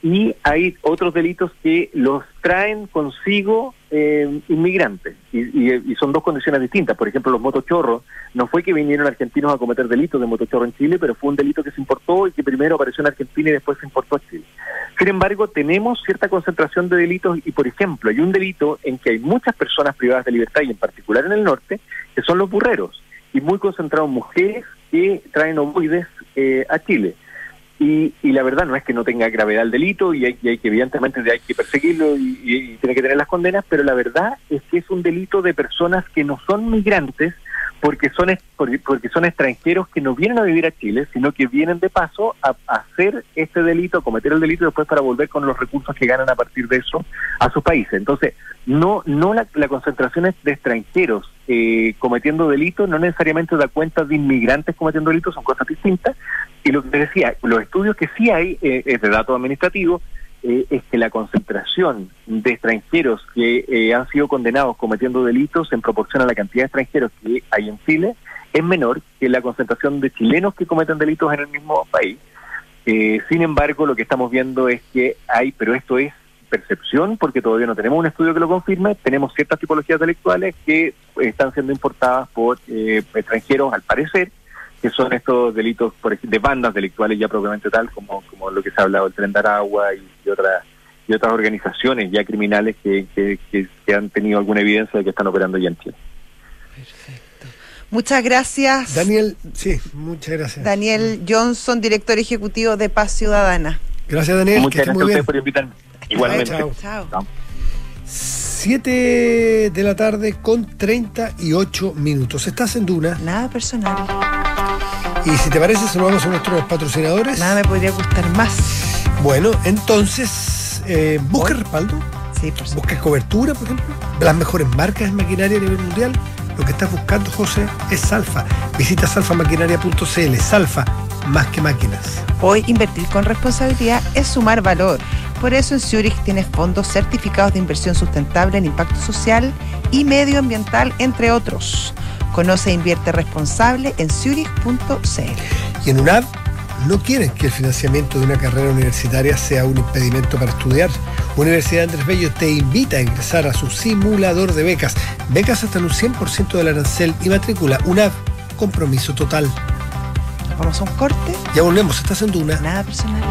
y hay otros delitos que los traen consigo eh, inmigrantes y, y, son dos condiciones distintas. Por ejemplo, los motochorros, no fue que vinieron argentinos a cometer delitos de motochorro en Chile, pero fue un delito que se importó y que primero apareció en Argentina y después se importó a Chile. Sin embargo, tenemos cierta concentración de delitos y, por ejemplo, hay un delito en que hay muchas personas privadas de libertad y en particular en el norte, que son los burreros y muy concentrados mujeres que traen ovoides eh, a Chile. Y, y, la verdad no es que no tenga gravedad el delito y hay, que evidentemente hay que perseguirlo y, y, tiene que tener las condenas, pero la verdad es que es un delito de personas que no son migrantes porque son porque son extranjeros que no vienen a vivir a Chile, sino que vienen de paso a, hacer este delito, cometer el delito y después para volver con los recursos que ganan a partir de eso a sus países. Entonces, no no la, la concentración de extranjeros eh, cometiendo delitos no necesariamente da cuenta de inmigrantes cometiendo delitos, son cosas distintas. Y lo que decía, los estudios que sí hay eh, es de datos administrativos, eh, es que la concentración de extranjeros que eh, han sido condenados cometiendo delitos en proporción a la cantidad de extranjeros que hay en Chile es menor que la concentración de chilenos que cometen delitos en el mismo país. sin embargo, lo que estamos viendo es que hay, pero esto es percepción, porque todavía no tenemos un estudio que lo confirme, tenemos ciertas tipologías delictuales que están siendo importadas por eh, extranjeros, al parecer, que son estos delitos por de bandas delictuales ya propiamente tal, como, como lo que se ha hablado, el Tren de Aragua y, otras y otras organizaciones ya criminales que, que, que, han tenido alguna evidencia de que están operando ya en Chile. Perfecto. Muchas gracias. Daniel, sí, muchas gracias. Daniel Johnson, director ejecutivo de Paz Ciudadana. Gracias, Daniel. Muchas gracias a ustedes por invitarme. Igualmente. Chao. chao. 7 de la tarde con 38 minutos. Estás en Duna. Nada personal. Y si te parece, saludamos a nuestros patrocinadores. Nada me podría gustar más. Bueno, entonces, eh, busca respaldo. Sí, por Busca cobertura, por ejemplo. Las mejores marcas de maquinaria a nivel mundial. Lo que estás buscando, José, es Salfa. Visita salfamaquinaria.cl. Salfa, más que máquinas. Hoy invertir con responsabilidad es sumar valor. Por eso en Zurich tienes fondos certificados de inversión sustentable en impacto social y medioambiental, entre otros. Conoce e invierte responsable en zurich.cl. Y en UNAV no quieren que el financiamiento de una carrera universitaria sea un impedimento para estudiar. Universidad Andrés Bello te invita a ingresar a su simulador de becas. Becas hasta un 100% del arancel y matrícula. UNAV, compromiso total. Vamos a un corte. Ya volvemos, estás en Duna. Nada personal.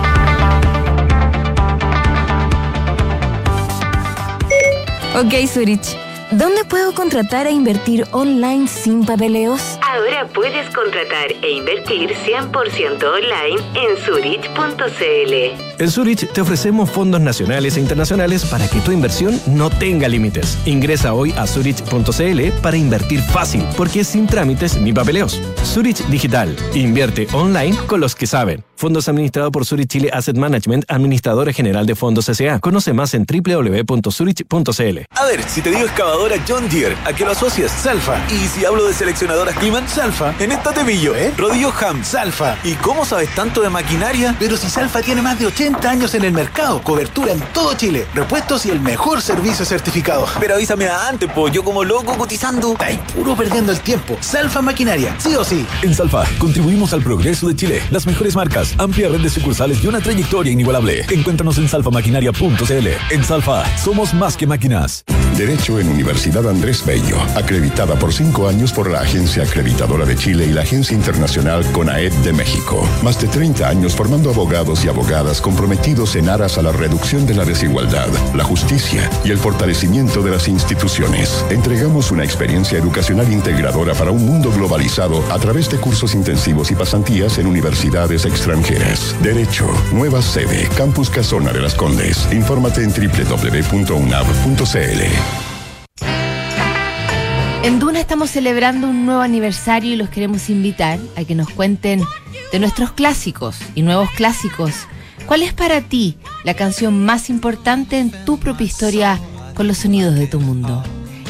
Ok, Zurich. ¿Dónde puedo contratar e invertir online sin papeleos? Ahora puedes contratar e invertir 100% online en Zurich.cl. En Zurich te ofrecemos fondos nacionales e internacionales para que tu inversión no tenga límites. Ingresa hoy a Zurich.cl para invertir fácil, porque es sin trámites ni papeleos. Zurich Digital. Invierte online con los que saben. Fondos administrados por Zurich Chile Asset Management, administradora general de fondos S.A. Conoce más en www.zurich.cl. A ver, si te digo excavadora John Deere, ¿a qué lo asocias? Salfa. Y si hablo de seleccionadoras Salfa. En esta te pillo, ¿eh? Rodillo Ham, Salfa. ¿Y cómo sabes tanto de maquinaria? Pero si Salfa tiene más de 80 años en el mercado, cobertura en todo Chile, repuestos y el mejor servicio certificado. Pero avísame antes, po, yo como loco cotizando. Puro perdiendo el tiempo. Salfa Maquinaria, sí o sí. En Salfa, contribuimos al progreso de Chile. Las mejores marcas amplia red de sucursales y una trayectoria inigualable. Encuéntranos en salfamaquinaria.cl. En Salfa, somos más que máquinas. Derecho en Universidad Andrés Bello, acreditada por cinco años por la Agencia De Chile y la Agencia Internacional CONAED de México. Más de 30 años formando abogados y abogadas comprometidos en aras a la reducción de la desigualdad, la justicia y el fortalecimiento de las instituciones. Entregamos una experiencia educacional integradora para un mundo globalizado a través de cursos intensivos y pasantías en universidades extranjeras. Derecho, nueva sede, Campus Casona de las Condes. Infórmate en www.unab.cl. En Duna estamos celebrando un nuevo aniversario y los queremos invitar a que nos cuenten de nuestros clásicos y nuevos clásicos. ¿Cuál es para ti la canción más importante en tu propia historia con los sonidos de tu mundo.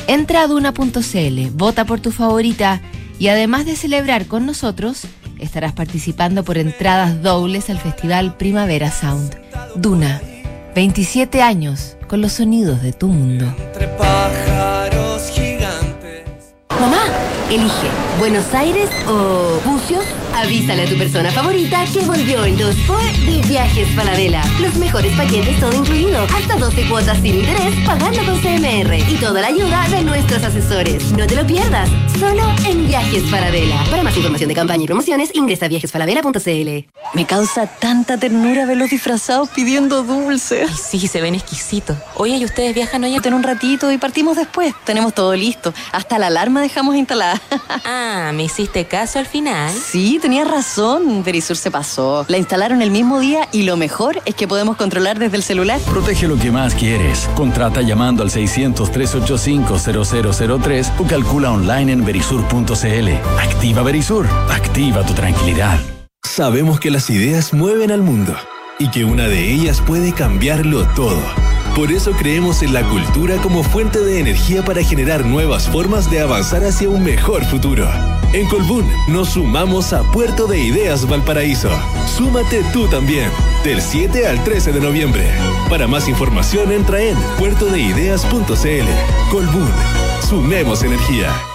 Entra a duna.cl, vota por tu favorita y además de celebrar con nosotros, estarás participando por entradas dobles al Festival Primavera Sound. Duna, 27 años con los sonidos de tu mundo. Mamá, elige Buenos Aires o Bucios. Avísale a tu persona favorita que volvió el 2x de Viajes Falabella. Los mejores paquetes todo incluido. Hasta 12 cuotas sin interés pagando con CMR. Y toda la ayuda de nuestros asesores. No te lo pierdas. Solo en Viajes Falabella. Para más información de campaña y promociones, ingresa a viajesfalabella.cl. Me causa tanta ternura verlos disfrazados pidiendo dulces. Ay, sí, se ven exquisitos. Oye, ¿y ustedes viajan hoy? En un ratito y partimos después. Tenemos todo listo. Hasta la alarma dejamos instalada. ah, ¿me hiciste caso al final? Sí, tenías razón. Verisur se pasó. La instalaron el mismo día y lo mejor es que podemos controlar desde el celular. Protege lo que más quieres. Contrata llamando al 600-385-0003 o calcula online en verisur.cl. Activa Verisur. Activa tu tranquilidad. Sabemos que las ideas mueven al mundo y que una de ellas puede cambiarlo todo. Por eso creemos en la cultura como fuente de energía para generar nuevas formas de avanzar hacia un mejor futuro. En Colbún nos sumamos a Puerto de Ideas Valparaíso. Súmate tú también, del 7 al 13 de noviembre. Para más información entra en puertodeideas.cl. Colbún, sumemos energía.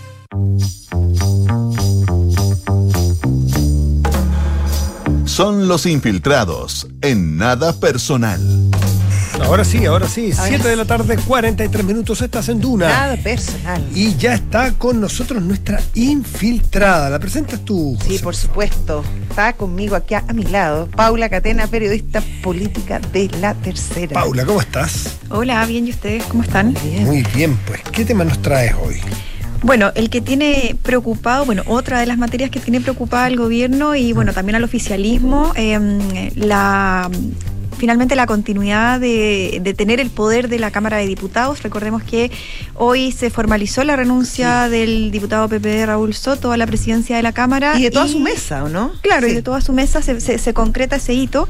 Son los infiltrados en nada personal. Ahora sí, ahora sí. 7 de la tarde, 43 minutos. Estás en Duna. Nada personal. Y ya está con nosotros nuestra infiltrada. ¿La presentas tú? Sí, por supuesto. Está conmigo aquí a, a mi lado Paula Catena, periodista política de La Tercera. Paula, ¿cómo estás? Hola, bien. ¿Y ustedes cómo están? Bien. Muy bien, pues. ¿Qué tema nos traes hoy? Bueno, el que tiene preocupado, bueno, otra de las materias que tiene preocupada al gobierno y bueno, también al oficialismo, eh, la finalmente la continuidad de, de, tener el poder de la Cámara de Diputados. Recordemos que hoy se formalizó la renuncia sí. del diputado PPD Raúl Soto a la presidencia de la Cámara. Y de toda y, su mesa, ¿o no? Claro, sí. y de toda su mesa se, se, se concreta ese hito.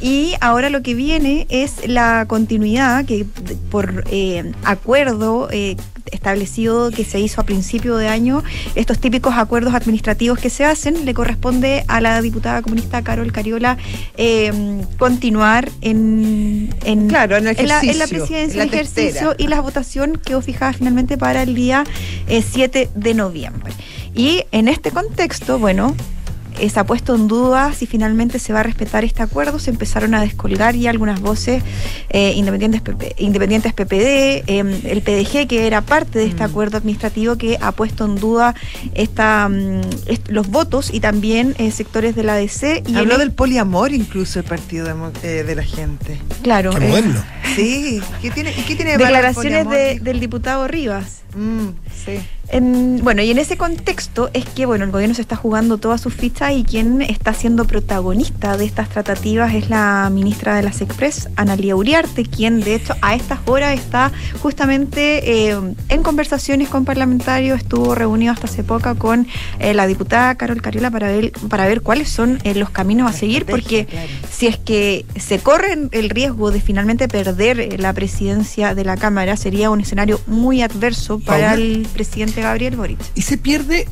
Y ahora lo que viene es la continuidad que por eh, acuerdo eh, establecido que se hizo a principio de año, estos típicos acuerdos administrativos que se hacen, le corresponde a la diputada comunista Carol Cariola eh, continuar en, en, claro, en, en, la, en, la, presidencia, en el ejercicio y la votación quedó fijada finalmente para el día 7 de noviembre. Y en este contexto, bueno, eh, se ha puesto en duda si finalmente se va a respetar este acuerdo. Se empezaron a descolgar ya algunas voces eh, independientes, PP, independientes PPD, eh, el PDG, que era parte de este mm. acuerdo administrativo que ha puesto en duda esta, est los votos y también eh, sectores de la DC. Y Habló el... del poliamor incluso el partido de, de la gente. Claro. Qué bueno. Sí. ¿Qué tiene, qué tiene Declaraciones de, del diputado Rivas. Mm, sí. Bueno, y en ese contexto es que bueno, el gobierno se está jugando todas sus fichas y quien está siendo protagonista de estas tratativas es la ministra de las Express, Analia Uriarte, quien de hecho a estas horas está justamente eh, en conversaciones con parlamentarios, estuvo reunido hasta hace poco con eh, la diputada Carol Cariola para ver, para ver cuáles son eh, los caminos a seguir, porque claro. si es que se corre el riesgo de finalmente perder la presidencia de la Cámara, sería un escenario muy adverso para Paula. el presidente Gabriel Boric. Y se pierde.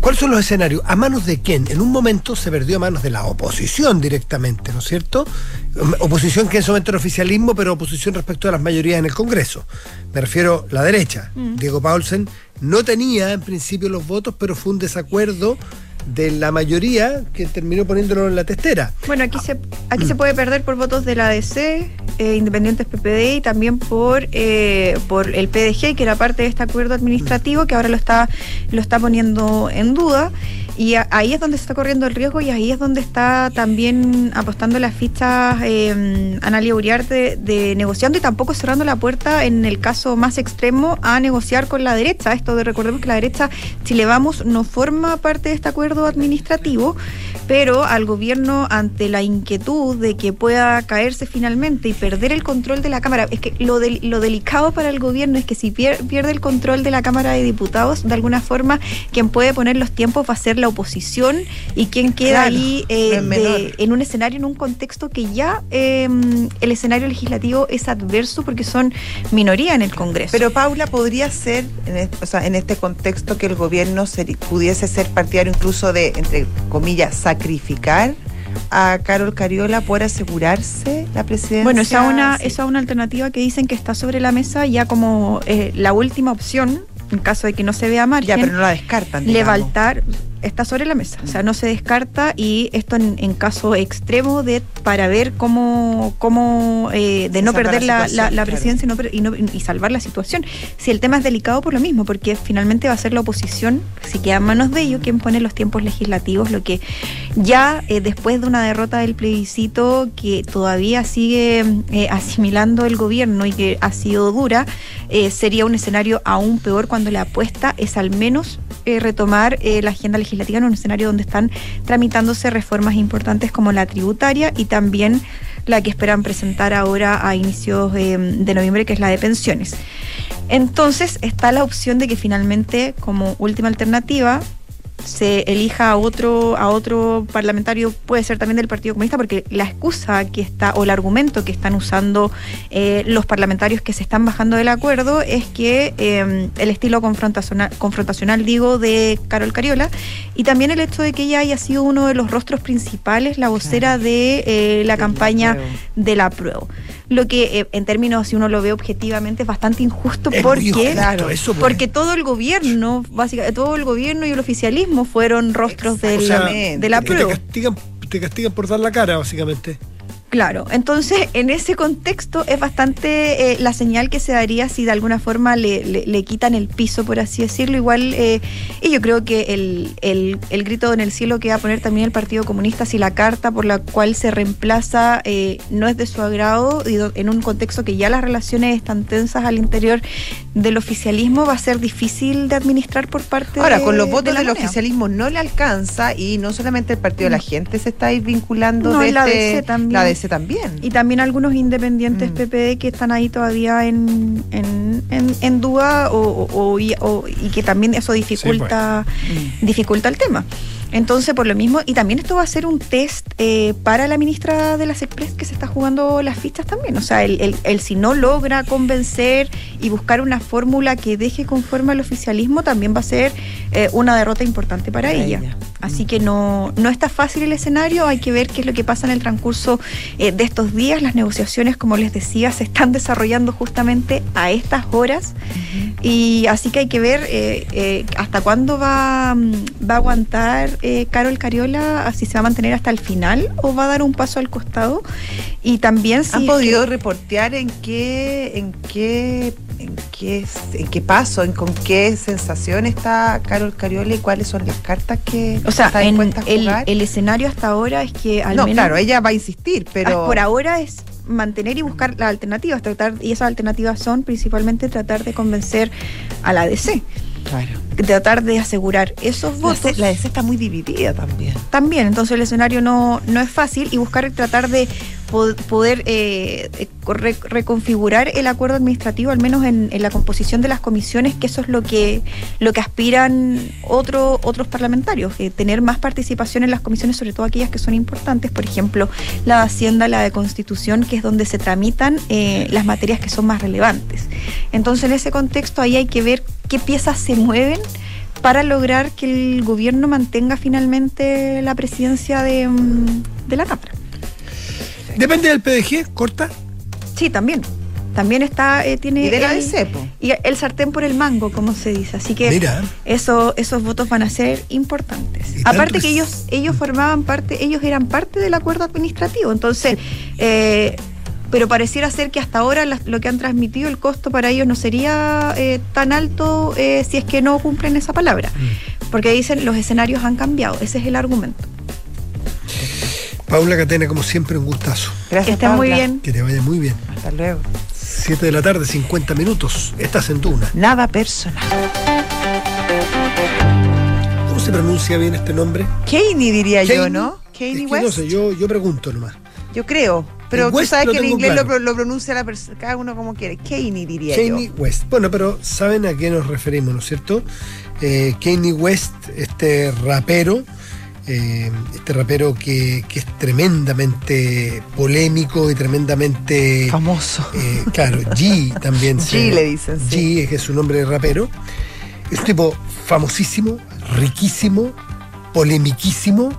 ¿Cuáles son los escenarios? ¿A manos de quién? En un momento se perdió a manos de la oposición directamente, ¿no es cierto? Oposición que en ese momento era oficialismo, pero oposición respecto a las mayorías en el Congreso. Me refiero a la derecha. Mm. Diego Paulsen no tenía en principio los votos, pero fue un desacuerdo de la mayoría que terminó poniéndolo en la testera. Bueno, aquí se aquí se puede perder por votos de la ADC, eh, Independientes PPD y también por eh, por el PDG, que era parte de este acuerdo administrativo que ahora lo está lo está poniendo en duda. Y ahí es donde se está corriendo el riesgo y ahí es donde está también apostando las fichas eh, Analia Uriarte de, negociando y tampoco cerrando la puerta en el caso más extremo a negociar con la derecha. Esto de recordemos que la derecha, Chile Vamos, no forma parte de este acuerdo administrativo, pero al gobierno ante la inquietud de que pueda caerse finalmente y perder el control de la Cámara, es que lo, del- lo delicado para el gobierno es que si pier- pierde el control de la Cámara de Diputados, de alguna forma quien puede poner los tiempos va a la oposición y quien queda Claro, ahí eh, de- en un escenario, en un contexto que ya eh, el escenario legislativo es adverso porque son minoría en el Congreso. Pero Paula, podría ser, en, es- o sea, en este contexto, que el gobierno seri- pudiese ser partidario incluso de, entre comillas, sacrificar a Carol Cariola por asegurarse la presidencia. Bueno, esa es una, Sí. esa es una alternativa que dicen que está sobre la mesa ya como eh, la última opción, en caso de que no se vea margen. Ya, pero no la descartan. digamos. Levantar está sobre la mesa, o sea, no se descarta y esto en, en caso extremo de para ver cómo, cómo eh, de no Salvar perder la la, claro. presidencia y, no y, salvar la situación. Si el tema es delicado por lo mismo, porque finalmente va a ser la oposición, si queda en manos de ellos, quien pone los tiempos legislativos, lo que ya eh, después de una derrota del plebiscito que todavía sigue eh, asimilando el gobierno y que ha sido dura, sería un escenario aún peor cuando la apuesta es al menos retomar la agenda legislativa en un escenario donde están tramitándose reformas importantes como la tributaria y también la que esperan presentar ahora a inicios de noviembre, que es la de pensiones. Entonces está la opción de que finalmente, como última alternativa, se elija a otro a otro parlamentario puede ser también del Partido Comunista porque la excusa que está o el argumento que están usando eh, los parlamentarios que se están bajando del acuerdo es que eh, el estilo confrontacional, confrontacional digo de Carol Cariola y también el hecho de que ella haya sido uno de los rostros principales la vocera de eh, la campaña de la prueba lo que eh, en términos si uno lo ve objetivamente es bastante injusto Es porque injusto Claro. eso, pues. porque todo el gobierno básicamente todo el gobierno y el oficialismo fueron rostros O sea, de la que te prueba castigan, te castigan por dar la cara, básicamente. Claro, entonces en ese contexto es bastante eh, la señal que se daría si de alguna forma le, le- le quitan el piso, por así decirlo. Igual, eh, y yo creo que el, el- el grito en el cielo que va a poner también el Partido Comunista si la carta por la cual se reemplaza eh, no es de su agrado y en un contexto que ya las relaciones están tensas al interior del oficialismo va a ser difícil de administrar por parte Ahora, de- con los de votos la del moneda. oficialismo no le alcanza y no solamente el Partido de la Gente se está ahí vinculando No, de la este- DC también. La DC también. Y también algunos independientes PPD que están ahí todavía en, en, en- en duda o, o- o- y, o- y que también eso dificulta, dificulta el tema. Entonces, por lo mismo, y también esto va a ser un test eh, para la ministra de las Express que se está jugando las fichas también. O sea, el, el- el si no logra convencer y buscar una fórmula que deje conforme al oficialismo, también va a ser eh, una derrota importante para, Para ella. ella. Así que no, no está fácil el escenario, hay que ver qué es lo que pasa en el transcurso eh, de estos días. Las negociaciones, como les decía, se están desarrollando justamente a estas horas. Y así que hay que ver eh, eh, hasta cuándo va, mm, va a aguantar eh, Carol Cariola, si se va a mantener hasta el final o va a dar un paso al costado. Y también si ¿Han podido reportear en qué, en qué, en qué, en qué paso, en con qué sensación está Carol Cariola y cuáles son las cartas que O sea, está en el, jugar? el escenario hasta ahora es que al no, menos... claro, ella va a insistir, pero Ah, por ahora es mantener y buscar las alternativas, tratar y esas alternativas son principalmente tratar de convencer a la DC. Claro. Tratar de asegurar esos votos. La DC está muy dividida también. También, entonces el escenario no, no es fácil y buscar tratar de poder eh, eh, re- reconfigurar el acuerdo administrativo, al menos en, en la composición de las comisiones, que eso es lo que, lo que aspiran otro- otros parlamentarios, eh, tener más participación en las comisiones, sobre todo aquellas que son importantes, por ejemplo, la de Hacienda, la de Constitución, que es donde se tramitan eh, las materias que son más relevantes. Entonces, en ese contexto, ahí hay que ver qué piezas se mueven para lograr que el gobierno mantenga finalmente la presidencia de, mm, de la Cámara. Depende del PDG, corta. Sí, también. también está, eh, tiene Y de la el, DC, po. y el sartén por el mango, como se dice. Así que Mira. eso, esos votos van a ser importantes. Aparte que ellos, ellos formaban parte, ellos eran parte del acuerdo administrativo. Entonces, eh, pero pareciera ser que hasta ahora las- lo que han transmitido, el costo para ellos no sería eh, tan alto eh, si es que no cumplen esa palabra. Mm. Porque dicen los escenarios han cambiado. Ese es el argumento. Paula Catena, como siempre, un gustazo. Gracias, que estén muy bien. Que te vaya muy bien. Hasta luego. 7 de la tarde, 50 minutos. Estás en Duna. Nada personal. ¿Cómo se pronuncia bien este nombre? Kaney diría yo, Kanye. ¿no? Es Kanye que West. no sé, yo, yo pregunto nomás. Yo creo. Pero tú sabes que en inglés lo, claro. lo pronuncia la cada uno como quiere. Kaney diría Kanye yo. West. Bueno, pero saben a qué nos referimos, ¿no es cierto? Eh, Kanye West, este rapero, eh, este rapero que, que es tremendamente polémico y tremendamente famoso. claro, G también. G le dicen, sí. G es que es su nombre de rapero. Es un tipo famosísimo, riquísimo, polemiquísimo,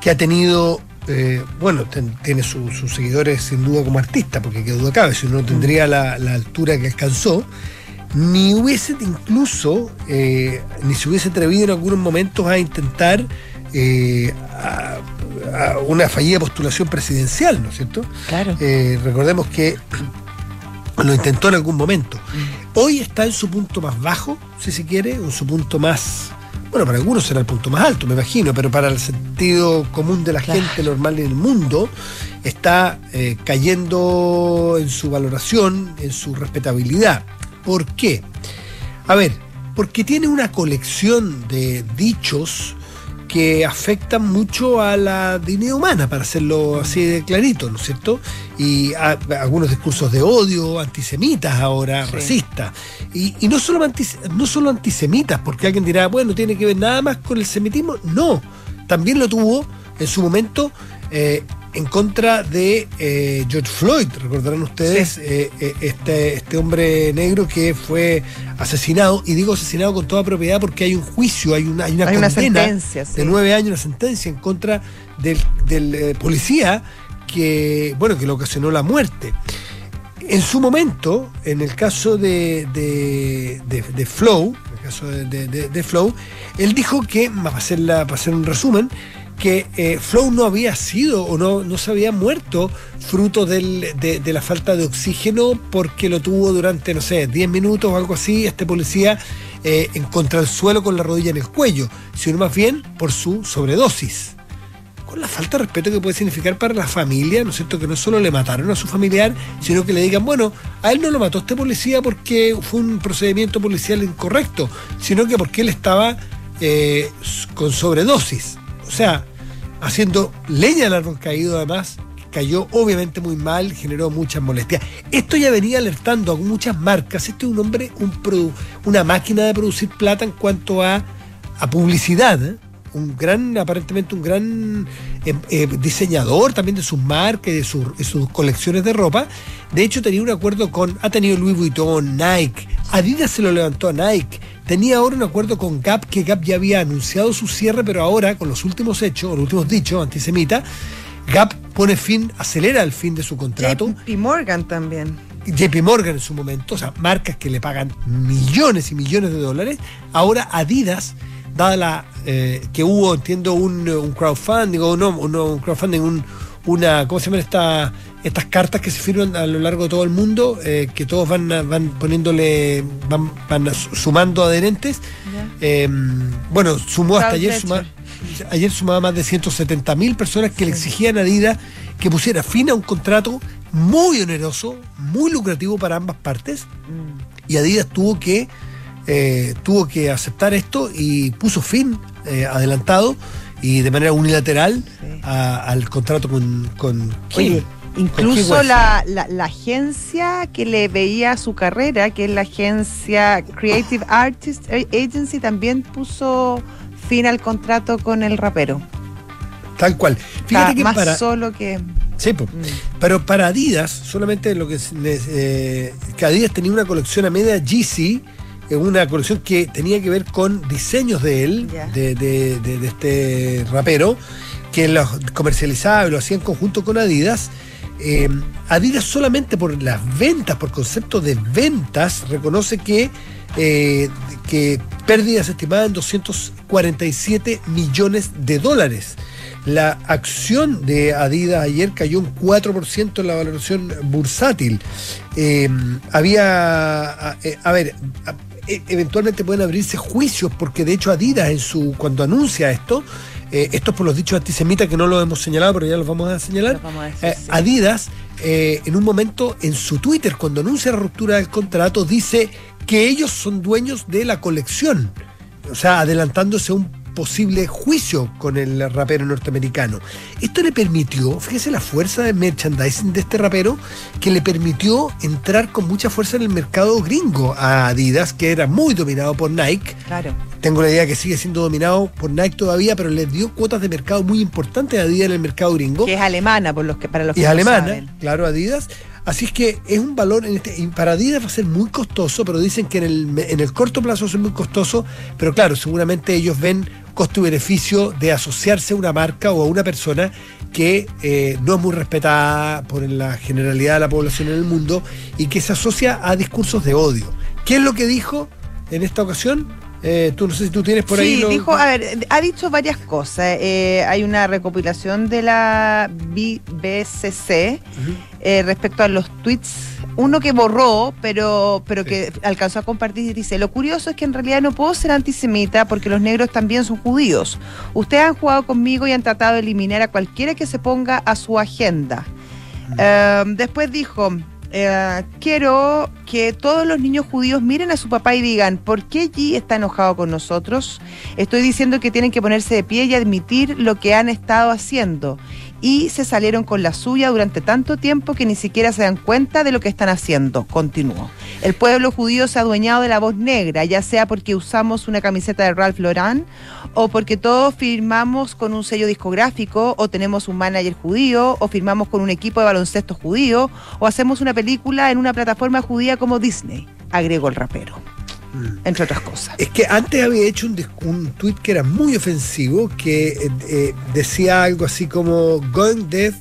que ha tenido, eh, bueno, ten- tiene su- sus seguidores sin duda como artista, porque qué duda cabe, si no tendría la, la altura que alcanzó, ni hubiese incluso, eh, ni se hubiese atrevido en algunos momentos a intentar eh, a- a una fallida postulación presidencial, ¿no es cierto? Claro. Eh, recordemos que lo intentó en algún momento. Hoy está en su punto más bajo, si se quiere, en su punto más. Bueno, para algunos será el punto más alto, me imagino, pero para el sentido común de la gente normal en el mundo, está eh, cayendo en su valoración, en su respetabilidad. ¿Por qué? A ver, porque tiene una colección de dichos que afectan mucho a la dignidad humana, para hacerlo así de clarito, ¿no es cierto? Y a- algunos discursos de odio, antisemitas ahora, racistas. Y, y no, solo antis- no solo antisemitas, porque alguien dirá, bueno, tiene que ver nada más con el semitismo. No, también lo tuvo en su momento eh, en contra de eh, George Floyd, recordarán ustedes, eh, eh, este, este hombre negro que fue asesinado, y digo asesinado con toda propiedad porque hay un juicio, hay una, hay una Hay una condena sentencia, sí. de nueve años, una sentencia en contra del, del, eh, policía que, bueno, que le ocasionó la muerte. En su momento, en el caso de, de, de- de Flow, en el caso de, de- de- de Flow, él dijo que, para hacer, la- para hacer un resumen, que eh, Flow no había sido o no, no se había muerto fruto de, la falta de oxígeno porque lo tuvo durante, no sé, 10 minutos o algo así, este policía eh, en contra el suelo con la rodilla en el cuello, sino más bien por su sobredosis con la falta de respeto que puede significar para la familia, ¿no es cierto? Que no solo le mataron a su familiar, sino que le digan, bueno, a él no lo mató este policía porque fue un procedimiento policial incorrecto, sino que porque él estaba eh, con sobredosis. O sea, haciendo leña al árbol caído además, cayó obviamente muy mal, generó muchas molestias. Esto ya venía alertando a muchas marcas. Este es un hombre, un produ- una máquina de producir plata en cuanto a, a publicidad. ¿eh? Un gran, aparentemente un gran eh, eh, diseñador también de sus marcas de sus, de sus colecciones de ropa. De hecho, tenía un acuerdo con, ha tenido Louis Vuitton, Nike, Adidas se lo levantó a Nike. Tenía ahora un acuerdo con Gap, que Gap ya había anunciado su cierre, pero ahora, con los últimos hechos, los últimos dichos antisemitas, Gap pone fin, acelera el fin de su contrato. JP Morgan también. JP Morgan en su momento, o sea, marcas que le pagan millones y millones de dólares. Ahora Adidas, dada la eh, que hubo, entiendo, un, un crowdfunding, o no, no, un crowdfunding, un, una, ¿cómo se llaman esta- estas cartas que se firman a lo largo de todo el mundo? eh, que todos van, van poniéndole, van, van sumando adherentes. Eh, bueno, sumó hasta ayer, suma- ayer sumaba más de 170 mil personas que le exigían a Adidas que pusiera fin a un contrato muy oneroso, muy lucrativo para ambas partes. Y Adidas tuvo que, eh, tuvo que aceptar esto y puso fin eh, adelantado y de manera unilateral a- al contrato con, con. Oye, incluso la, la, la agencia que le veía su carrera, que es la agencia Creative Artist Agency, también puso fin al contrato con el rapero. Tal cual. Fíjate Está que más para, solo que... Sí, po. pero para Adidas, solamente lo que es- les, eh, que Adidas tenía una colección a media GC, eh, una colección que tenía que ver con diseños de él, de, de- de- de este rapero, que los comercializaba y lo hacía en conjunto con Adidas. Eh, Adidas solamente por las ventas, por concepto de ventas, reconoce que, eh, que pérdidas estimadas en 247 millones de dólares. La acción de Adidas ayer cayó un 4% en la valoración bursátil. Eh, había, a, eh, ver, e- eventualmente pueden abrirse juicios porque de hecho Adidas en su cuando anuncia esto, eh, esto es por los dichos antisemitas que no lo hemos señalado, pero ya los vamos a señalar. Los vamos a decir, Eh, sí. Adidas, eh, en un momento en su Twitter, cuando anuncia la ruptura del contrato, dice que ellos son dueños de la colección. O sea, adelantándose a un posible juicio con el rapero norteamericano. Esto le permitió, fíjese la fuerza de merchandising de este rapero, que le permitió entrar con mucha fuerza en el mercado gringo a Adidas, que era muy dominado por Nike. Claro. Tengo la idea que sigue siendo dominado por Nike todavía, pero le dio cuotas de mercado muy importantes a Adidas en el mercado gringo. Que es alemana, por los que, para los que es no alemana, saben. claro, Adidas. Así es que es un valor, en este, para Adidas va a ser muy costoso, pero dicen que en el, en el corto plazo va a ser muy costoso, pero claro, seguramente ellos ven costo y beneficio de asociarse a una marca o a una persona que eh, no es muy respetada por la generalidad de la población en el mundo y que se asocia a discursos de odio. ¿Qué es lo que dijo en esta ocasión? Eh, tú no sé si tú tienes por sí, ahí. lo- dijo, a ver, ha dicho varias cosas. Eh, hay una recopilación de la BCC eh, respecto a los tweets. Uno que borró, pero, pero que alcanzó a compartir y dice, lo curioso es que en realidad no puedo ser antisemita porque los negros también son judíos. Ustedes han jugado conmigo y han tratado de eliminar a cualquiera que se ponga a su agenda. Eh, después dijo, eh, quiero que todos los niños judíos miren a su papá y digan, ¿por qué G está enojado con nosotros? Estoy diciendo que tienen que ponerse de pie y admitir lo que han estado haciendo. Y se salieron con la suya durante tanto tiempo que ni siquiera se dan cuenta de lo que están haciendo. Continuó. El pueblo judío se ha adueñado de la voz negra, ya sea porque usamos una camiseta de Ralph Lauren o porque todos firmamos con un sello discográfico o tenemos un manager judío o firmamos con un equipo de baloncesto judío o hacemos una película en una plataforma judía como Disney, agregó el rapero, entre otras cosas. Es que antes había hecho un, un tweet que era muy ofensivo, que eh, eh, decía algo así como Going Death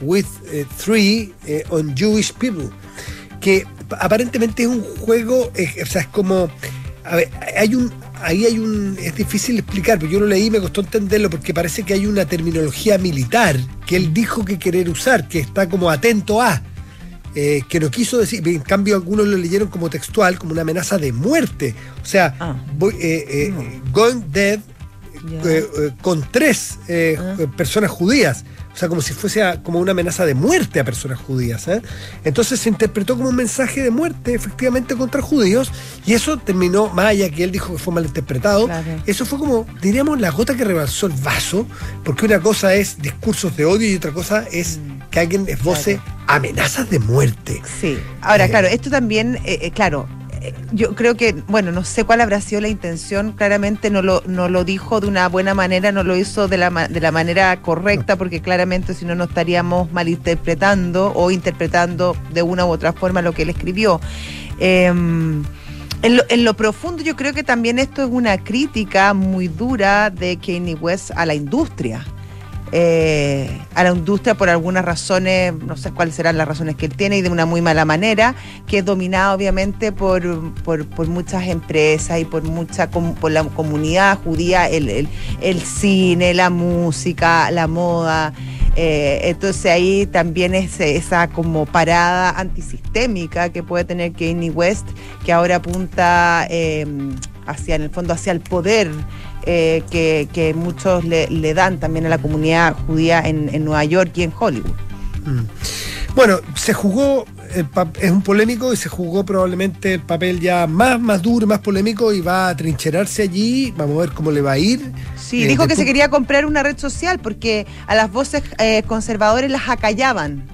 with eh, Three on Jewish People, que aparentemente es un juego, o sea, es como, a ver, hay un, ahí hay un, es difícil explicar, pero yo lo leí y me costó entenderlo porque parece que hay una terminología militar que él dijo que querer usar, que está como atento a eh, que no quiso decir, en cambio algunos lo leyeron como textual, como una amenaza de muerte. O sea, voy, eh, eh, going dead eh, eh, con tres eh, eh, personas judías. O sea, como si fuese a- como una amenaza de muerte a personas judías. ¿eh? Entonces se interpretó como un mensaje de muerte, efectivamente, contra judíos, y eso terminó, más allá que él dijo que fue malinterpretado, eso fue como, diríamos, la gota que rebalsó el vaso, porque una cosa es discursos de odio y otra cosa es que alguien esboce amenazas de muerte. Sí. Ahora, claro, esto también, claro, yo creo que, bueno, no sé cuál habrá sido la intención, claramente no lo, no lo dijo de una buena manera, no lo hizo de la, de la manera correcta, porque claramente si no, no estaríamos malinterpretando o interpretando de una u otra forma lo que él escribió. Em, en lo, en lo profundo yo creo que también esto es una crítica muy dura de Kanye West a la industria eh, a la industria por algunas razones, no sé cuáles serán las razones que él tiene y de una muy mala manera, que es dominada obviamente por, por, muchas empresas y por mucha por la comunidad judía, el, el, el cine, la música, la moda. eh, entonces ahí también es esa como parada antisistémica que puede tener Kanye West, que ahora apunta eh, hacia, en el fondo, hacia el poder eh, que, que muchos le, le dan también a la comunidad judía en, en Nueva York y en Hollywood. Mm. Bueno, se jugó, pa- es un polémico y se jugó probablemente el papel ya más, más duro, más polémico y va a trincherarse allí. Vamos a ver cómo le va a ir. Sí, Eh, dijo que se quería comprar una red social porque a las voces eh, conservadoras las acallaban.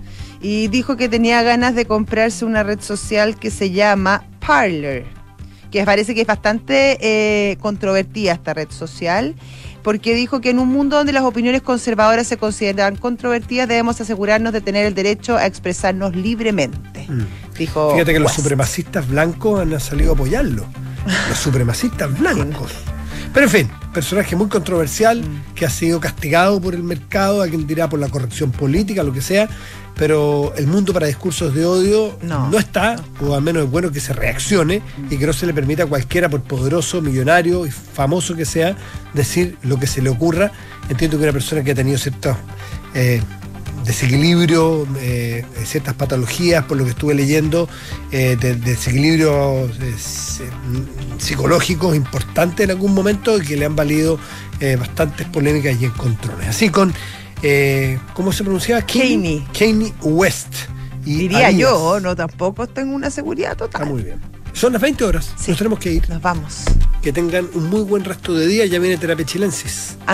Y dijo que tenía ganas de comprarse una red social que se llama Parler, que parece que es bastante eh, controvertida esta red social, porque dijo que en un mundo donde las opiniones conservadoras se consideran controvertidas, debemos asegurarnos de tener el derecho a expresarnos libremente. Dijo Mm. Fíjate que los supremacistas blancos han salido a apoyarlo. Los supremacistas blancos. Pero en fin, personaje muy controversial Mm. que ha sido castigado por el mercado, alguien dirá por la corrección política, lo que sea, pero el mundo para discursos de odio no, está, o al menos es bueno que se reaccione y que no se le permita a cualquiera, por poderoso, millonario y famoso que sea, decir lo que se le ocurra. Entiendo que una persona que ha tenido ciertos eh, desequilibrio, eh, ciertas patologías, por lo que estuve leyendo, eh, de, desequilibrios eh, psicológicos importantes en algún momento y que le han valido eh, bastantes polémicas y encontrones. Así con, eh, ¿cómo se pronunciaba? Kaney. Kanye West. Y Diría Adidas. yo, no tampoco tengo una seguridad total. Está muy bien. Son las 20 horas. Nos tenemos que ir. Nos vamos. Que tengan un muy buen resto de día. Ya viene Terapia Chilensis. Antes